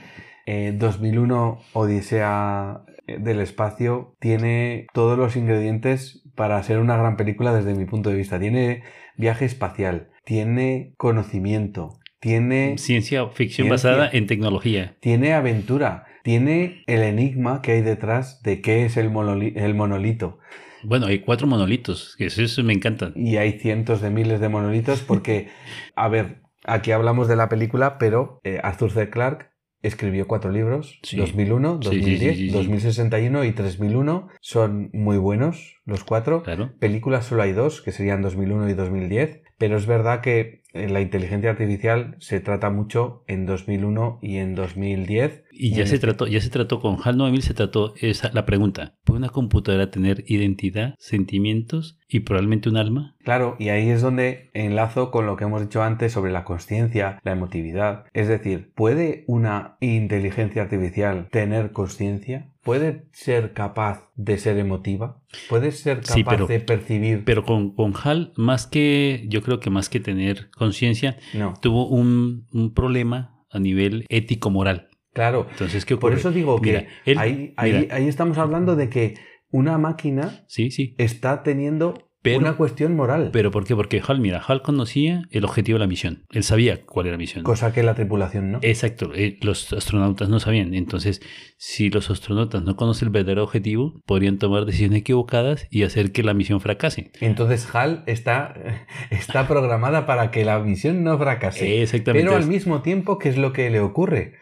C: Eh, 2001 Odisea eh, del espacio tiene todos los ingredientes para ser una gran película desde mi punto de vista. Tiene viaje espacial, tiene conocimiento, tiene,
B: Ciencia ficción
C: Ciencia.
B: basada en tecnología.
C: tiene aventura, tiene el enigma que hay detrás de qué es el monolito.
B: Bueno, hay cuatro monolitos, que eso, eso me encantan.
C: Y hay cientos de miles de monolitos porque, <laughs> a ver, aquí hablamos de la película, pero eh, Arthur C. Clarke escribió cuatro libros,
B: Sí.
C: 2001,
B: Sí, sí,
C: 2010,
B: sí, sí, sí.
C: 2061 y 3001. Son muy buenos los cuatro.
B: Claro.
C: Películas solo hay dos, que serían 2001 y 2010, pero es verdad que eh, la inteligencia artificial se trata mucho en 2001 y en 2010.
B: Y ya se trató, ya se trató con HAL 9000 se trató esa, la pregunta, ¿puede una computadora tener identidad, sentimientos y probablemente un alma?
C: Claro, y ahí es donde enlazo con lo que hemos dicho antes sobre la conciencia, la emotividad. Es decir, ¿puede una inteligencia artificial tener conciencia? ¿Puede ser capaz de ser emotiva? ¿Puede ser capaz
B: Sí, pero-
C: de percibir?
B: Pero con, con HAL, más que, yo creo que más que tener conciencia,
C: no,
B: tuvo un, un problema a nivel ético-moral.
C: Claro.
B: Entonces, ¿qué
C: Por
B: ocurre?
C: eso digo que
B: Mira, él-
C: ahí, ahí-
B: mira.
C: ahí estamos hablando de que una máquina
B: Sí, sí.
C: está teniendo
B: Pero-
C: una cuestión moral,
B: ¿Pero por qué? Porque HAL, mira, HAL conocía el objetivo de la misión. Él sabía cuál era la misión.
C: cosa que la tripulación no.
B: Exacto, eh, los astronautas no sabían. Entonces, si los astronautas no conocen el verdadero objetivo, podrían tomar decisiones equivocadas y hacer que la misión fracase.
C: Entonces HAL está, <laughs> está programada para que la misión no fracase.
B: Exactamente.
C: Pero al mismo tiempo, ¿qué es lo que le ocurre?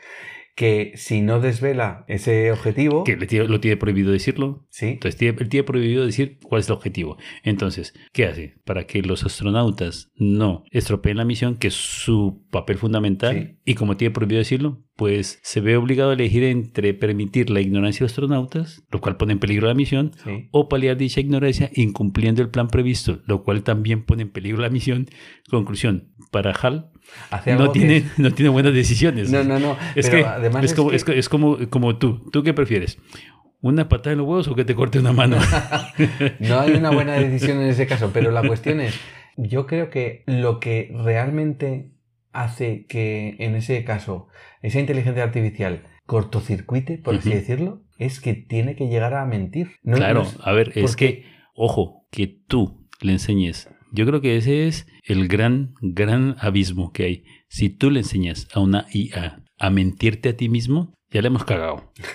C: Que si no desvela ese objetivo,
B: que le tiene- lo tiene prohibido decirlo.
C: sí,
B: Entonces, tiene, él tiene prohibido decir cuál es el objetivo. Entonces, ¿qué hace? Para que los astronautas no estropeen la misión, que es su papel fundamental,
C: Sí.
B: y como tiene prohibido decirlo, pues se ve obligado a elegir entre permitir la ignorancia de los astronautas, lo cual pone en peligro la misión,
C: sí.
B: o paliar dicha ignorancia incumpliendo el plan previsto, lo cual también pone en peligro la misión. Conclusión, para HAL no tiene,
C: es-
B: no tiene buenas decisiones.
C: No, no, no.
B: Es
C: pero
B: que
C: además
B: es,
C: es
B: como,
C: que-
B: es, co- es como, como tú. ¿Tú qué prefieres? ¿Una patada en los huevos o que te corte una mano? <laughs>
C: No hay una buena decisión en ese caso, pero la cuestión es, yo creo que lo que realmente hace que en ese caso esa inteligencia artificial cortocircuite, por así decirlo, es que tiene que llegar a mentir. No-
B: claro,
C: es-
B: a ver, es que, ojo, que tú le enseñes. Yo creo que ese es el gran, gran abismo que hay. Si tú le enseñas a una IA a mentirte a ti mismo, ya le hemos cagado. <laughs>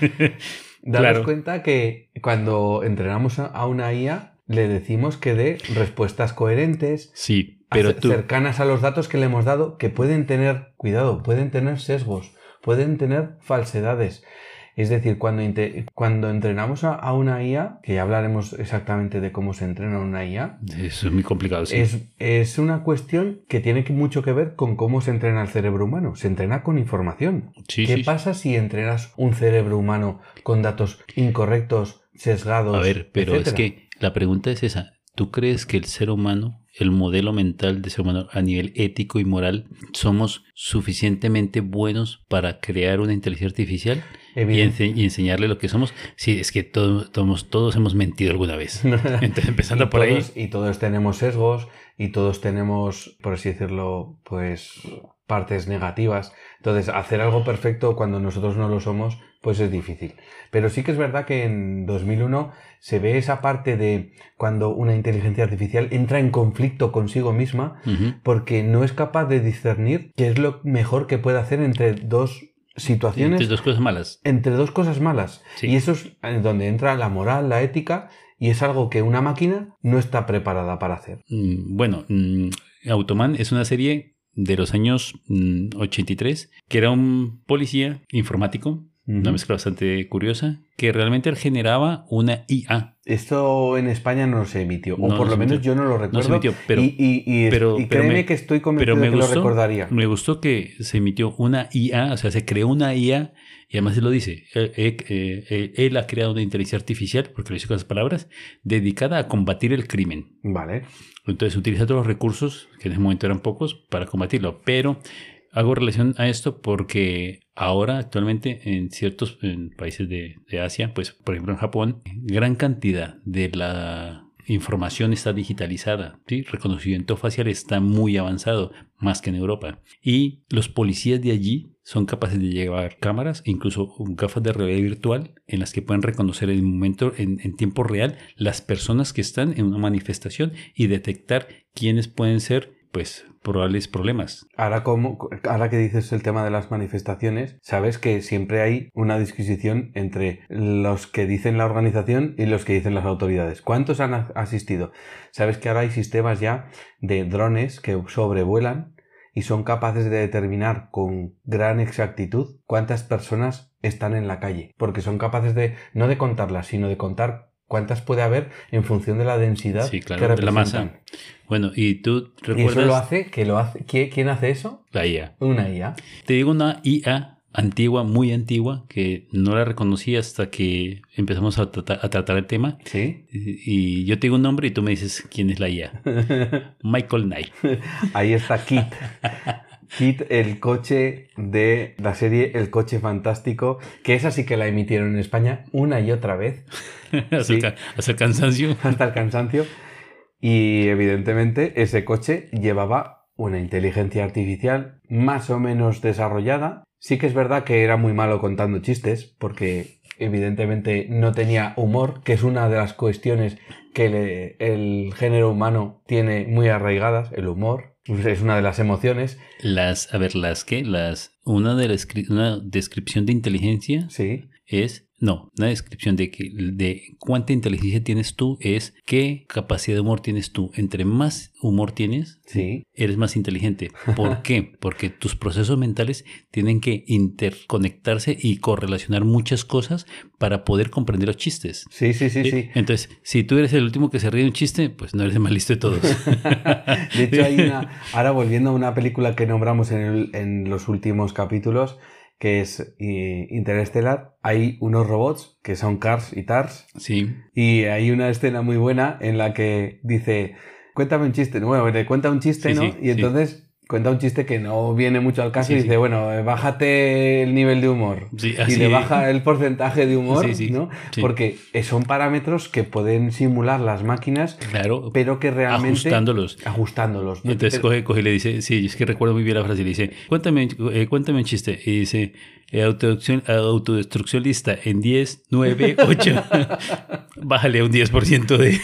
B: <laughs>
C: Daros
B: Claro.
C: cuenta que cuando entrenamos a una IA, le decimos que dé respuestas coherentes,
B: Sí, pero tú...
C: cercanas a los datos que le hemos dado, que pueden tener, cuidado, pueden tener sesgos, pueden tener falsedades. Es decir, cuando, cuando entrenamos a, a una IA, que ya hablaremos exactamente de cómo se entrena una IA,
B: Eso es muy complicado, sí.
C: es, es una cuestión que tiene mucho que ver con cómo se entrena el cerebro humano. Se entrena con información.
B: Sí,
C: ¿Qué
B: sí, sí.
C: pasa si entrenas un cerebro humano con datos incorrectos, sesgados?
B: A ver, pero es que la pregunta es esa. ¿Tú crees que el ser humano, el modelo mental de ser humano a nivel ético y moral, somos suficientemente buenos para crear una inteligencia artificial y,
C: Evidente-
B: ense- y enseñarle lo que somos? Sí, es que todos, todos, todos hemos mentido alguna vez. <laughs> Entonces, empezando por ahí,
C: y todos tenemos sesgos y todos tenemos, por así decirlo, pues partes negativas. Entonces, hacer algo perfecto cuando nosotros no lo somos, pues es difícil. Pero sí que es verdad que en 2001 se ve esa parte de cuando una inteligencia artificial entra en conflicto consigo misma porque no es capaz de discernir qué es lo mejor que puede hacer entre dos situaciones
B: entre dos cosas malas.
C: entre dos cosas malas.
B: Sí.
C: Y eso es eh, donde entra la moral, la ética, y es algo que una máquina no está preparada para hacer.
B: Mm, Bueno, mm, Automan es una serie de los años mm, 83 que era un policía informático, una mezcla bastante curiosa, que realmente generaba una IA.
C: Esto en España no se emitió, o
B: No,
C: por
B: no
C: lo menos
B: emitió.
C: yo no lo
B: No
C: recuerdo.
B: se emitió, pero,
C: y, y- y-
B: pero-
C: y
B: pero
C: créeme
B: me-
C: que estoy convencido
B: pero me
C: de que
B: gustó,
C: lo recordaría.
B: me gustó que se emitió una IA, o sea, se creó una IA y además él lo dice, él, él- eh, él ha creado una inteligencia artificial, porque lo dice con las palabras, dedicada a combatir el crimen.
C: Vale.
B: Entonces utiliza todos los recursos, que en ese momento eran pocos, para combatirlo. Pero hago relación a esto porque ahora, actualmente, en ciertos en países de, de Asia, pues por ejemplo en Japón, gran cantidad de la información está digitalizada. ¿sí? Reconocimiento facial está muy avanzado, más que en Europa. Y los policías de allí son capaces de llevar cámaras, incluso gafas de realidad virtual, en las que pueden reconocer en momento, en, en tiempo real, las personas que están en una manifestación y detectar quiénes pueden ser, pues, probables problemas.
C: Ahora, como, ahora que dices el tema de las manifestaciones, sabes que siempre hay una disquisición entre los que dicen la organización y los que dicen las autoridades. ¿Cuántos han asistido? Sabes que ahora hay sistemas ya de drones que sobrevuelan y son capaces de determinar con gran exactitud cuántas personas están en la calle. Porque son capaces de, no de contarlas, sino de contar cuántas puede haber en función de la densidad
B: Sí,
C: que
B: claro, de la masa. Bueno, y tú
C: Y eso
B: recuerdas
C: lo hace, que lo hace, ¿quién- ¿quién hace eso?
B: la IA.
C: Una IA.
B: Te digo una IA antigua, muy antigua, que no la reconocí hasta que empezamos a, trata- a tratar el tema.
C: Sí.
B: Y, y yo te digo un nombre y tú me dices quién es la IA. <laughs> Michael Knight.
C: Ahí está Kit. Kit, el coche de la serie El coche fantástico, que esa sí que la emitieron en España una y otra vez, <laughs>
B: hasta,
C: Sí.
B: el, hasta el cansancio. <laughs>
C: hasta el cansancio. Y evidentemente ese coche llevaba una inteligencia artificial más o menos desarrollada. Sí que es verdad que era muy malo contando chistes, porque evidentemente no tenía humor, que es una de las cuestiones que le- el género humano tiene muy arraigadas, el humor. Es una de las emociones.
B: Las, a ver, las que, las, una de la descri- una descripción de inteligencia
C: Sí,
B: es, no, una descripción de que, de cuánta inteligencia tienes tú es qué capacidad de humor tienes tú. Entre más humor tienes,
C: sí.
B: eres más inteligente. ¿Por <laughs> qué? Porque tus procesos mentales tienen que interconectarse y correlacionar muchas cosas para poder comprender los chistes.
C: Sí, sí, sí,
B: ¿sí?
C: sí.
B: Entonces, si tú eres el último que se ríe de un chiste, pues no eres el más listo de todos. <laughs>
C: De hecho, hay una. Ahora volviendo a una película que nombramos en, el- en los últimos capítulos, que es eh, Interestelar, hay unos robots que son Cars y Tars.
B: Sí.
C: Y hay una escena muy buena en la que dice: Cuéntame un chiste. Bueno, le cuenta un chiste,
B: Sí,
C: ¿no?
B: sí,
C: y entonces cuenta un chiste que no viene mucho al caso
B: Sí,
C: y
B: sí.
C: dice: Bueno, bájate el nivel de humor.
B: Sí,
C: y
B: así-
C: le baja el porcentaje de humor, ¿no? Porque son parámetros que pueden simular las máquinas,
B: Claro.
C: pero que realmente.
B: ajustándolos.
C: Ajustándolos. ¿no?
B: Entonces
C: Pero-
B: coge, coge y le dice, sí, es que recuerdo muy bien la frase, le dice, cuéntame, eh, cuéntame un chiste. Y dice, eh, lista en 10, 9, 8. Bájale un 10% de,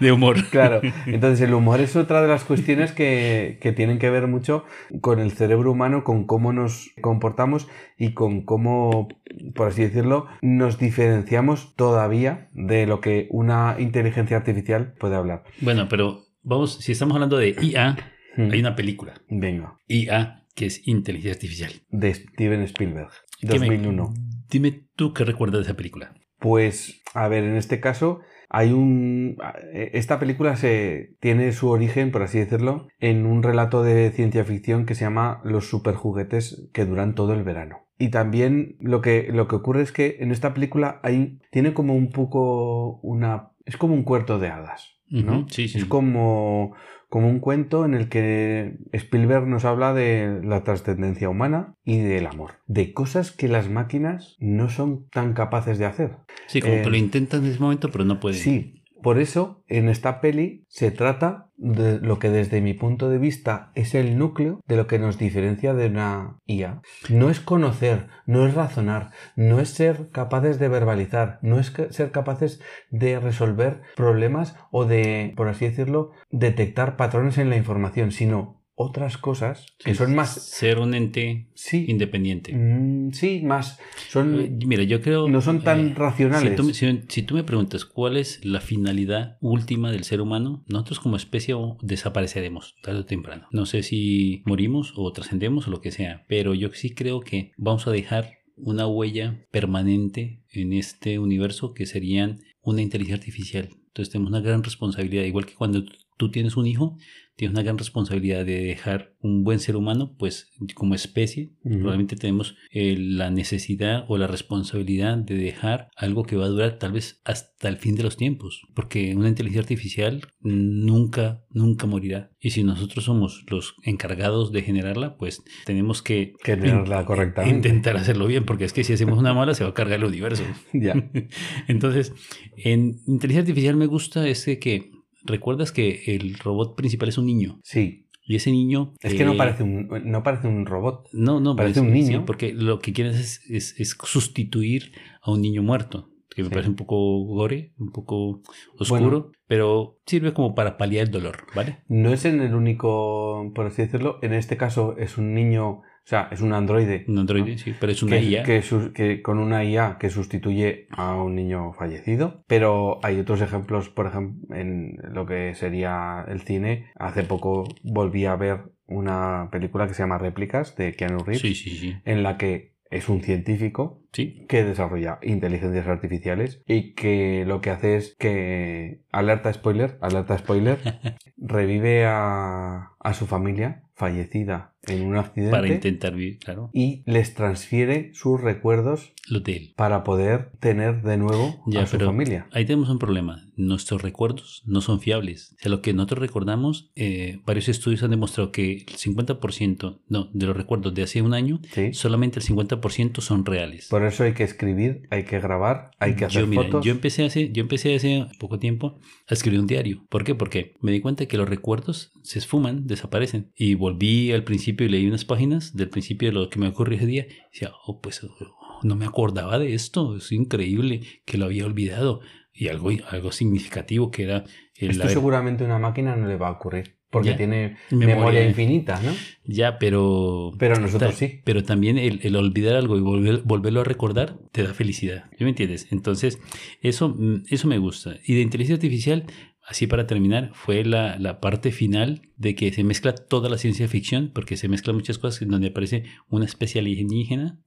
B: de humor.
C: Claro, <laughs> entonces el humor es otra de las cuestiones que, que tienen que ver mucho con el cerebro humano, con cómo nos comportamos y con cómo, por así decirlo, nos diferenciamos todavía de lo que una inteligencia artificial puede hablar.
B: Bueno, pero vamos, si estamos hablando de IA,
C: Hmm.
B: hay una película,
C: Venga,
B: IA, que es inteligencia artificial.
C: de Steven Spielberg,
B: ¿Qué me-
C: 2001.
B: Dime tú qué recuerdas de esa película.
C: Pues, a ver, en este caso hay un... Esta película se tiene su origen, por así decirlo, en un relato de ciencia ficción que se llama Los superjuguetes que duran todo el verano. Y también lo que, lo que ocurre es que en esta película hay, tiene como un poco una... Es como un cuarto de hadas, ¿no?
B: Sí, sí.
C: Es como, como un cuento en el que Spielberg nos habla de la trascendencia humana y del amor. De cosas que las máquinas no son tan capaces de hacer.
B: Sí, como
C: eh,
B: que lo intentan en ese momento, pero no pueden.
C: Sí, por eso en esta peli se trata de lo que desde mi punto de vista es el núcleo de lo que nos diferencia de una IA. No es conocer, no es razonar, no es ser capaces de verbalizar, no es ser capaces de resolver problemas o de, por así decirlo, detectar patrones en la información, sino otras cosas que
B: Sí,
C: son más...
B: Ser un ente
C: Sí,
B: independiente.
C: mm, sí, más...
B: Eh,
C: Son,
B: Mira, yo creo...
C: no son tan
B: eh,
C: racionales.
B: Si tú, me- si- si tú me preguntas cuál es la finalidad última del ser humano, nosotros como especie desapareceremos tarde o temprano. No sé si morimos o trascendemos o lo que sea, pero yo sí creo que vamos a dejar una huella permanente en este universo que serían una inteligencia artificial. Entonces tenemos una gran responsabilidad, igual que cuando tú tienes un hijo, tienes una gran responsabilidad de dejar un buen ser humano, pues como especie,
C: Ujú.
B: probablemente tenemos eh, la necesidad o la responsabilidad de dejar algo que va a durar tal vez hasta el fin de los tiempos, porque una inteligencia artificial nunca, nunca morirá. Y si nosotros somos los encargados de generarla, pues tenemos que
C: Generarla correctamente.
B: intentar hacerlo bien, porque es que si hacemos una mala se va a cargar el universo. <laughs>
C: Ya. <laughs>
B: Entonces, en inteligencia artificial me gusta es que recuerdas que el robot principal es un niño
C: Sí,
B: y ese niño
C: Es que no
B: eh,
C: parece un, no parece un robot.
B: no, no,
C: Parece un
B: sí,
C: niño.
B: porque lo que quieren es, es- es sustituir a un niño muerto, que me
C: Sí.
B: parece un poco gore, un poco oscuro,
C: Bueno.
B: pero sirve como para paliar el dolor, ¿vale?
C: No es en el único, por así decirlo. En este caso es un niño, o sea, es un androide.
B: Un androide,
C: ¿no?
B: sí, pero es una
C: que,
B: IA.
C: que con una IA que sustituye a un niño fallecido. Pero hay otros ejemplos, por ejemplo, en lo que sería el cine. Hace poco volví a ver una película que se llama Réplicas de Keanu Reeves,
B: Sí, sí, sí.
C: en la que es un científico
B: Sí.
C: que desarrolla inteligencias artificiales y que lo que hace es que, alerta spoiler, alerta spoiler, <laughs> revive a, a su familia fallecida en un accidente
B: Para intentar vivir, claro,
C: y les transfiere sus recuerdos
B: lo de él.
C: para poder tener de nuevo
B: Ya,
C: a su
B: pero
C: familia.
B: ahí tenemos un problema. Nuestros recuerdos no son fiables. O sea, lo que nosotros recordamos, eh, varios estudios han demostrado que el 50% no, de los recuerdos de hace un año,
C: Sí.
B: solamente el 50% son reales.
C: Por eso hay que escribir, hay que grabar, hay que hacer
B: yo, mira,
C: fotos.
B: yo empecé hace, yo empecé hace poco tiempo a escribir un diario. ¿Por qué? Porque me di cuenta que los recuerdos se esfuman, desaparecen. Y volví al principio y leí unas páginas del principio de lo que me ocurrió ese día. Y decía, oh, pues oh, no me acordaba de esto. Es increíble que lo había olvidado. Y algo, algo significativo que era el
C: Esto
B: haber-
C: seguramente una máquina no le va a ocurrir, porque
B: Ya.
C: tiene
B: Memoria.
C: memoria. infinita, ¿no?
B: Ya, pero...
C: Pero nosotros
B: Ta-
C: sí.
B: Pero también el, el olvidar algo y volver- volverlo a recordar te da felicidad. ¿Sí me entiendes? Entonces, eso, mm, eso me gusta. Y de inteligencia artificial, así para terminar, fue la, la parte final de que se mezcla toda la ciencia ficción, porque se mezclan muchas cosas en donde aparece una especie alienígena,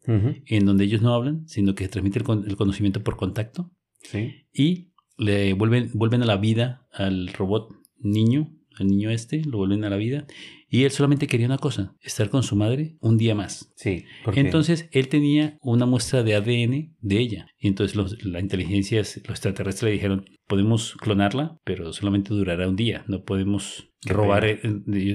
B: en donde ellos no hablan, sino que se transmite el, el conocimiento por contacto,
C: Sí.
B: y le vuelven, vuelven a la vida al robot niño, al niño este, lo vuelven a la vida, y él solamente quería una cosa, estar con su madre un día más.
C: Sí. porque-
B: Entonces él tenía una muestra de ADN de ella. Y entonces los- la inteligencia, los extraterrestres le dijeron, podemos clonarla, pero solamente durará un día. No podemos
C: Qué
B: robar, eh,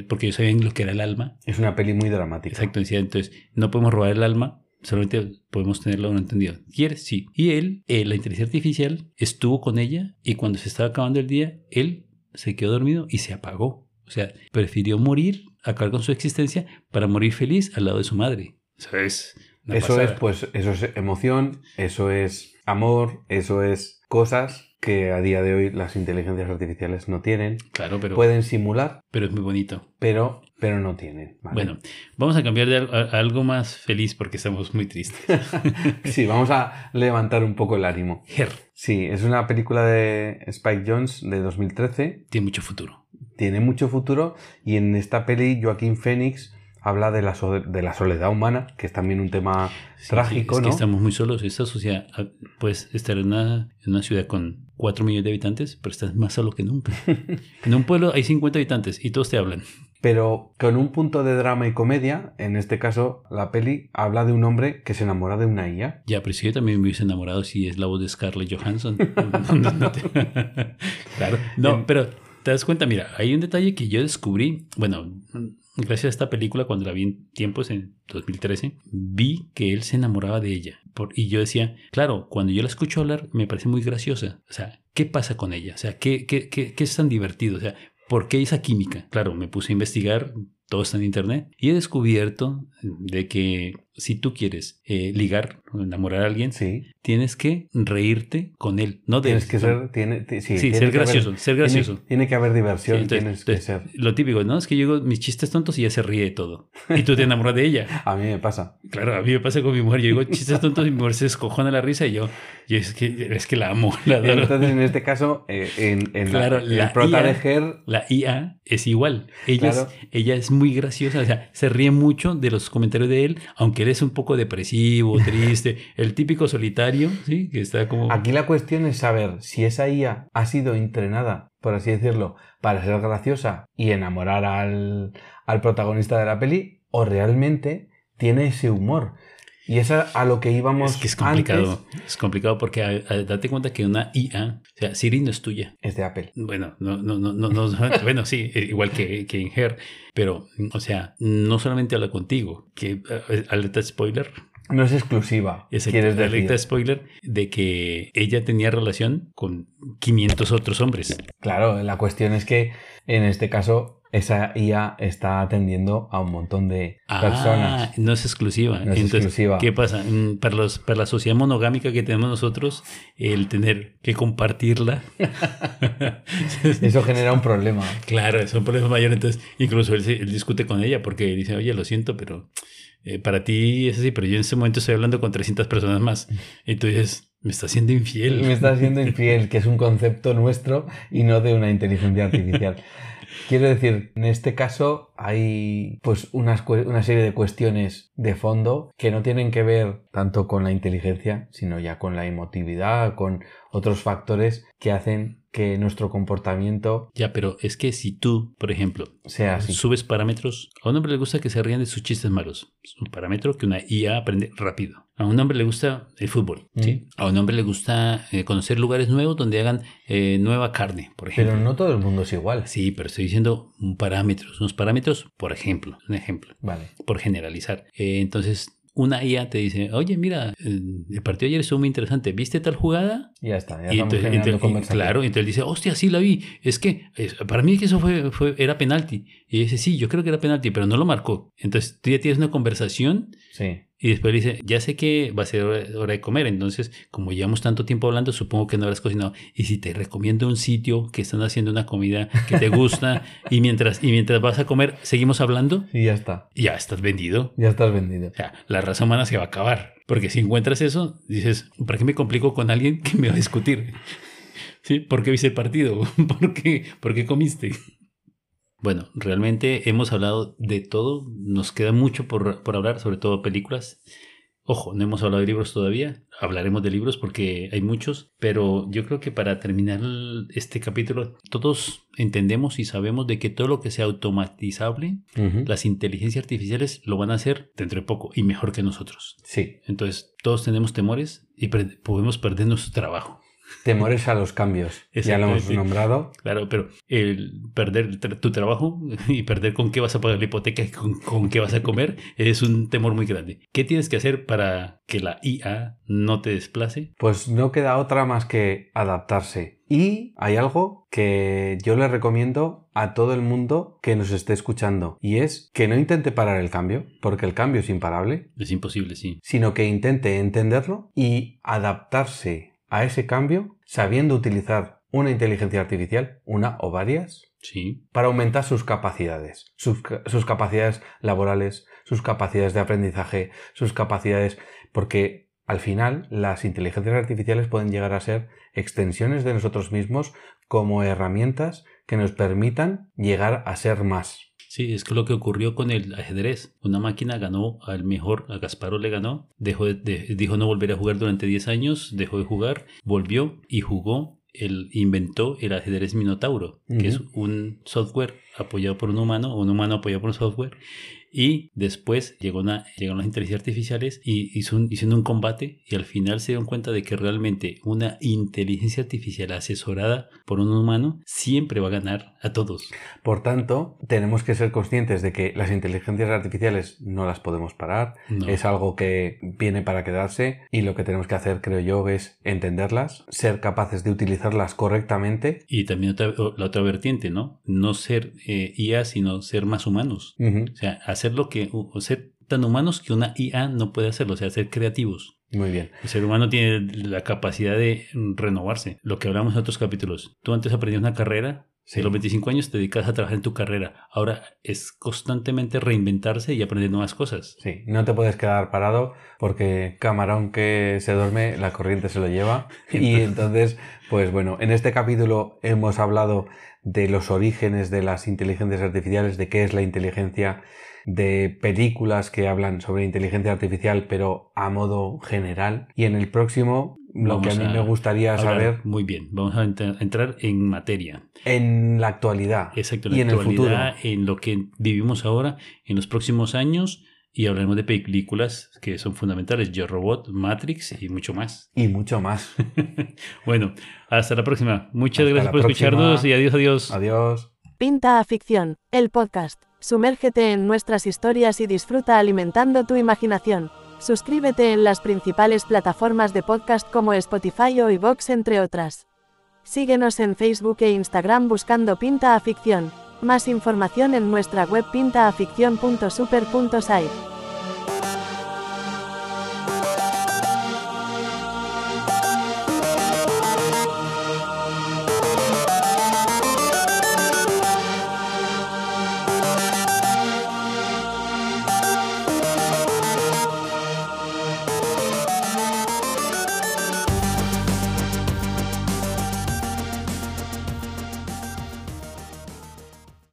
B: porque ellos sabían lo que era el alma.
C: es una peli muy dramática.
B: Exacto, decía, entonces no podemos robar el alma. Solamente podemos tenerlo un entendido. ¿Quieres? Sí. Y él, eh, la inteligencia artificial, estuvo con ella y cuando se estaba acabando el día, él se quedó dormido y se apagó. O sea, prefirió morir, acabar con su existencia, para morir feliz al lado de su madre. Eso es. una
C: Eso es, pues, eso es emoción, eso es amor, eso es cosas que a día de hoy las inteligencias artificiales no tienen.
B: Claro, pero,
C: Pueden simular,
B: pero es muy bonito.
C: pero, pero no tienen. ¿vale?
B: Bueno, vamos a cambiar de al- a, a algo más feliz porque estamos muy tristes. <laughs>
C: Sí, vamos a levantar un poco el ánimo.
B: Her
C: Sí, es una película de Spike Jones de 2013.
B: tiene mucho futuro.
C: Tiene mucho futuro y en esta peli Joaquín Phoenix habla de la, so- de la soledad humana, que es también un tema
B: Sí,
C: trágico,
B: sí, es
C: ¿no?
B: que estamos muy solos. Esta sociedad, ah, puedes estar en una, en una ciudad con 4 millones de habitantes, pero estás más solo que nunca. <laughs> en un pueblo hay 50 habitantes y todos te hablan.
C: Pero con un punto de drama y comedia, en este caso la peli habla de un hombre que se enamora de una IA.
B: Ya, pero si yo también me hubiese enamorado si es la voz de Scarlett Johansson. <laughs> <laughs> No, no te- claro. No, pero te das cuenta, mira, hay un detalle que yo descubrí, bueno, gracias a esta película, cuando la vi en tiempos, en 2013, vi que él se enamoraba de ella. Y yo decía, claro, cuando yo la escucho hablar, me parece muy graciosa. O sea, ¿qué pasa con ella? O sea, ¿qué, qué, qué, qué es tan divertido? O sea, ¿por qué esa química? Claro, me puse a investigar, todo está en internet, y he descubierto de que si tú quieres eh, ligar o enamorar a alguien,
C: Sí.
B: tienes que reírte con él, no de
C: Tienes
B: él.
C: que ser, tiene, ti- sí,
B: ser
C: haber-
B: gracioso, ser gracioso.
C: Tiene, que haber
B: Sí,
C: diversión,
B: entonces-
C: tienes que ser.
B: Lo típico, ¿no? Es que yo digo mis chistes tontos y ella se ríe de todo. Y tú te enamoras de ella. <laughs>
C: A mí me pasa.
B: Claro, a mí me pasa con mi mujer. Yo digo chistes tontos y mi mujer se escojona la risa y yo, yo es, que, es que la amo, <laughs> la adoro.
C: Entonces, en este caso, eh, en, en la-
B: Claro, la
C: prota
B: IA La IA es igual. Ella,
C: Claro.
B: es, ella es muy graciosa, o sea, se ríe mucho de los comentarios de él, aunque él es un poco depresivo, <laughs> triste, el típico solitario, ¿sí? Que está como...
C: aquí la cuestión es saber si esa IA ha sido entrenada, por así decirlo, para ser graciosa y enamorar al, al protagonista de la peli, o realmente tiene ese humor. Y es a, a lo que íbamos
B: Es que es complicado.
C: antes.
B: Es complicado porque a- a- date cuenta que una IA, o sea, Siri no es tuya.
C: Es de Apple.
B: Bueno, no, no, no, no, no- <laughs> bueno, sí, eh, igual que, que en Her, pero, o sea, no solamente habla contigo, que eh, alerta spoiler,
C: No es exclusiva,
B: la
C: decir.
B: spoiler de que ella tenía relación con 500 otros hombres.
C: Claro, la cuestión es que en este caso esa IA está atendiendo a un montón de
B: Ah,
C: personas.
B: no es exclusiva.
C: No es
B: Entonces,
C: exclusiva.
B: ¿qué pasa? Mm, Para, los, para la sociedad monogámica que tenemos nosotros, el tener que compartirla, <laughs>
C: Eso genera un problema.
B: claro, es un problema mayor. Entonces, incluso él, discute con ella porque dice, oye, lo siento, pero eh, para ti es así, pero yo en ese momento estoy hablando con 300 personas más. <laughs> Y tú dices, me está haciendo infiel.
C: Me está siendo infiel, que es un concepto nuestro y no de una inteligencia artificial. <laughs> Quiero decir, en este caso, hay pues una serie de cuestiones de fondo que no tienen que ver tanto con la inteligencia, sino ya con la emotividad, con otros factores que hacen que nuestro comportamiento
B: Ya, pero es que si tú, por ejemplo,
C: sea así.
B: subes parámetros, a un hombre le gusta que se rían de sus chistes malos. Es un parámetro que una IA aprende rápido. A un hombre le gusta el fútbol, ¿sí? A un hombre le gusta eh, conocer lugares nuevos donde hagan eh, nueva carne, por ejemplo.
C: Pero no todo el mundo es igual.
B: Sí, pero estoy diciendo un parámetros, unos parámetros, por ejemplo, un ejemplo,
C: Vale.
B: por generalizar. Eh, entonces, una IA te dice, oye, mira, eh, el partido ayer estuvo muy interesante, ¿viste tal jugada?
C: Ya está, ya
B: Y
C: estamos
B: entonces,
C: generando
B: entonces- claro, entonces dice, hostia, sí la vi. Es que es- para mí que eso fue, fue, era penalti. Y dice, sí, yo creo que era penalti, pero no lo marcó. Entonces tú ya tienes una conversación
C: Sí.
B: Y después le dice, ya sé que va a ser hora, de comer. Entonces, como llevamos tanto tiempo hablando, supongo que no habrás cocinado. Y si te recomiendo un sitio que están haciendo una comida que te gusta <laughs> y mientras, y mientras vas a comer, seguimos hablando,
C: Y ya está.
B: ya estás vendido.
C: Ya estás vendido.
B: O sea, la raza humana se va a acabar. Porque si encuentras eso, dices, ¿para qué me complico con alguien que me va a discutir? <laughs> ¿Sí? ¿Por qué viste el partido? <laughs> ¿Por qué, ¿Por qué comiste? Bueno, realmente hemos hablado de todo. Nos queda mucho por, por hablar, sobre todo películas. Ojo, no hemos hablado de libros todavía. Hablaremos de libros porque hay muchos. Pero yo creo que para terminar este capítulo, todos entendemos y sabemos de que todo lo que sea automatizable las inteligencias artificiales lo van a hacer dentro de poco y mejor que nosotros.
C: Sí.
B: Entonces, todos tenemos temores y podemos perder nuestro trabajo.
C: Temores a los cambios. Ya lo hemos nombrado.
B: Claro, pero el perder tu trabajo y perder con qué vas a pagar la hipoteca y con, con qué vas a comer es un temor muy grande. ¿Qué tienes que hacer para que la IA no te desplace?
C: Pues no queda otra más que adaptarse. Y hay algo que yo le recomiendo a todo el mundo que nos esté escuchando. Y es que no intente parar el cambio, porque el cambio es imparable,
B: Es imposible, sí.
C: sino que intente entenderlo y adaptarse a ese cambio sabiendo utilizar una inteligencia artificial, una o varias,
B: Sí,
C: para aumentar sus capacidades, sus, sus capacidades laborales, sus capacidades de aprendizaje, sus capacidades, porque al final las inteligencias artificiales pueden llegar a ser extensiones de nosotros mismos como herramientas que nos permitan llegar a ser más.
B: Sí, es que lo que ocurrió con el ajedrez. Una máquina ganó al mejor, a Gasparov le ganó, dejó de- de- dijo no volver a jugar durante 10 años, dejó de jugar, volvió y jugó, el, inventó el ajedrez Minotauro, que es un software apoyado por un humano, o un humano apoyado por un software, y después llegó una, llegaron las inteligencias artificiales y hizo un, hicieron un combate y al final se dieron cuenta de que realmente una inteligencia artificial asesorada por un humano siempre va a ganar a todos.
C: Por tanto, tenemos que ser conscientes de que las inteligencias artificiales no las podemos parar,
B: No.
C: es algo que viene para quedarse y lo que tenemos que hacer, creo yo, es entenderlas, ser capaces de utilizarlas correctamente.
B: Y también otra- la otra vertiente, ¿no? No ser eh, IA, sino ser más humanos. O sea, hacer lo que, o ser tan humanos que una IA no puede hacerlo, o sea, ser creativos.
C: Muy bien.
B: El ser humano tiene la capacidad de mm, renovarse. Lo que hablamos en otros capítulos. Tú antes aprendías una carrera,
C: Sí.
B: los 25 años te dedicas a trabajar en tu carrera. Ahora es constantemente reinventarse y aprender nuevas cosas.
C: Sí, no te puedes quedar parado porque camarón que se duerme, la corriente se lo lleva. <laughs> Y entonces, pues bueno, en este capítulo hemos hablado de los orígenes de las inteligencias artificiales, de qué es la inteligencia, de películas que hablan sobre inteligencia artificial, pero a modo general. Y en el próximo, lo que a mí
B: a
C: me gustaría saber
B: Muy bien, vamos a ent- entrar en materia.
C: en la actualidad
B: Exacto,
C: y
B: la
C: en el futuro.
B: actualidad, en lo que vivimos ahora, en los próximos años, y hablaremos de películas que son fundamentales, Yo Robot, Matrix y mucho más.
C: Y mucho más. <laughs>
B: bueno, hasta la próxima. Muchas
C: Hasta
B: gracias por
C: próxima.
B: escucharnos y adiós, adiós.
C: Adiós.
A: Pinta a Ficción, el podcast. Sumérgete en nuestras historias y disfruta alimentando tu imaginación. Suscríbete en las principales plataformas de podcast como Spotify o iVoox entre otras. Síguenos en Facebook e Instagram buscando Pinta a Ficción. Más información en nuestra web pintaaficción.super.site.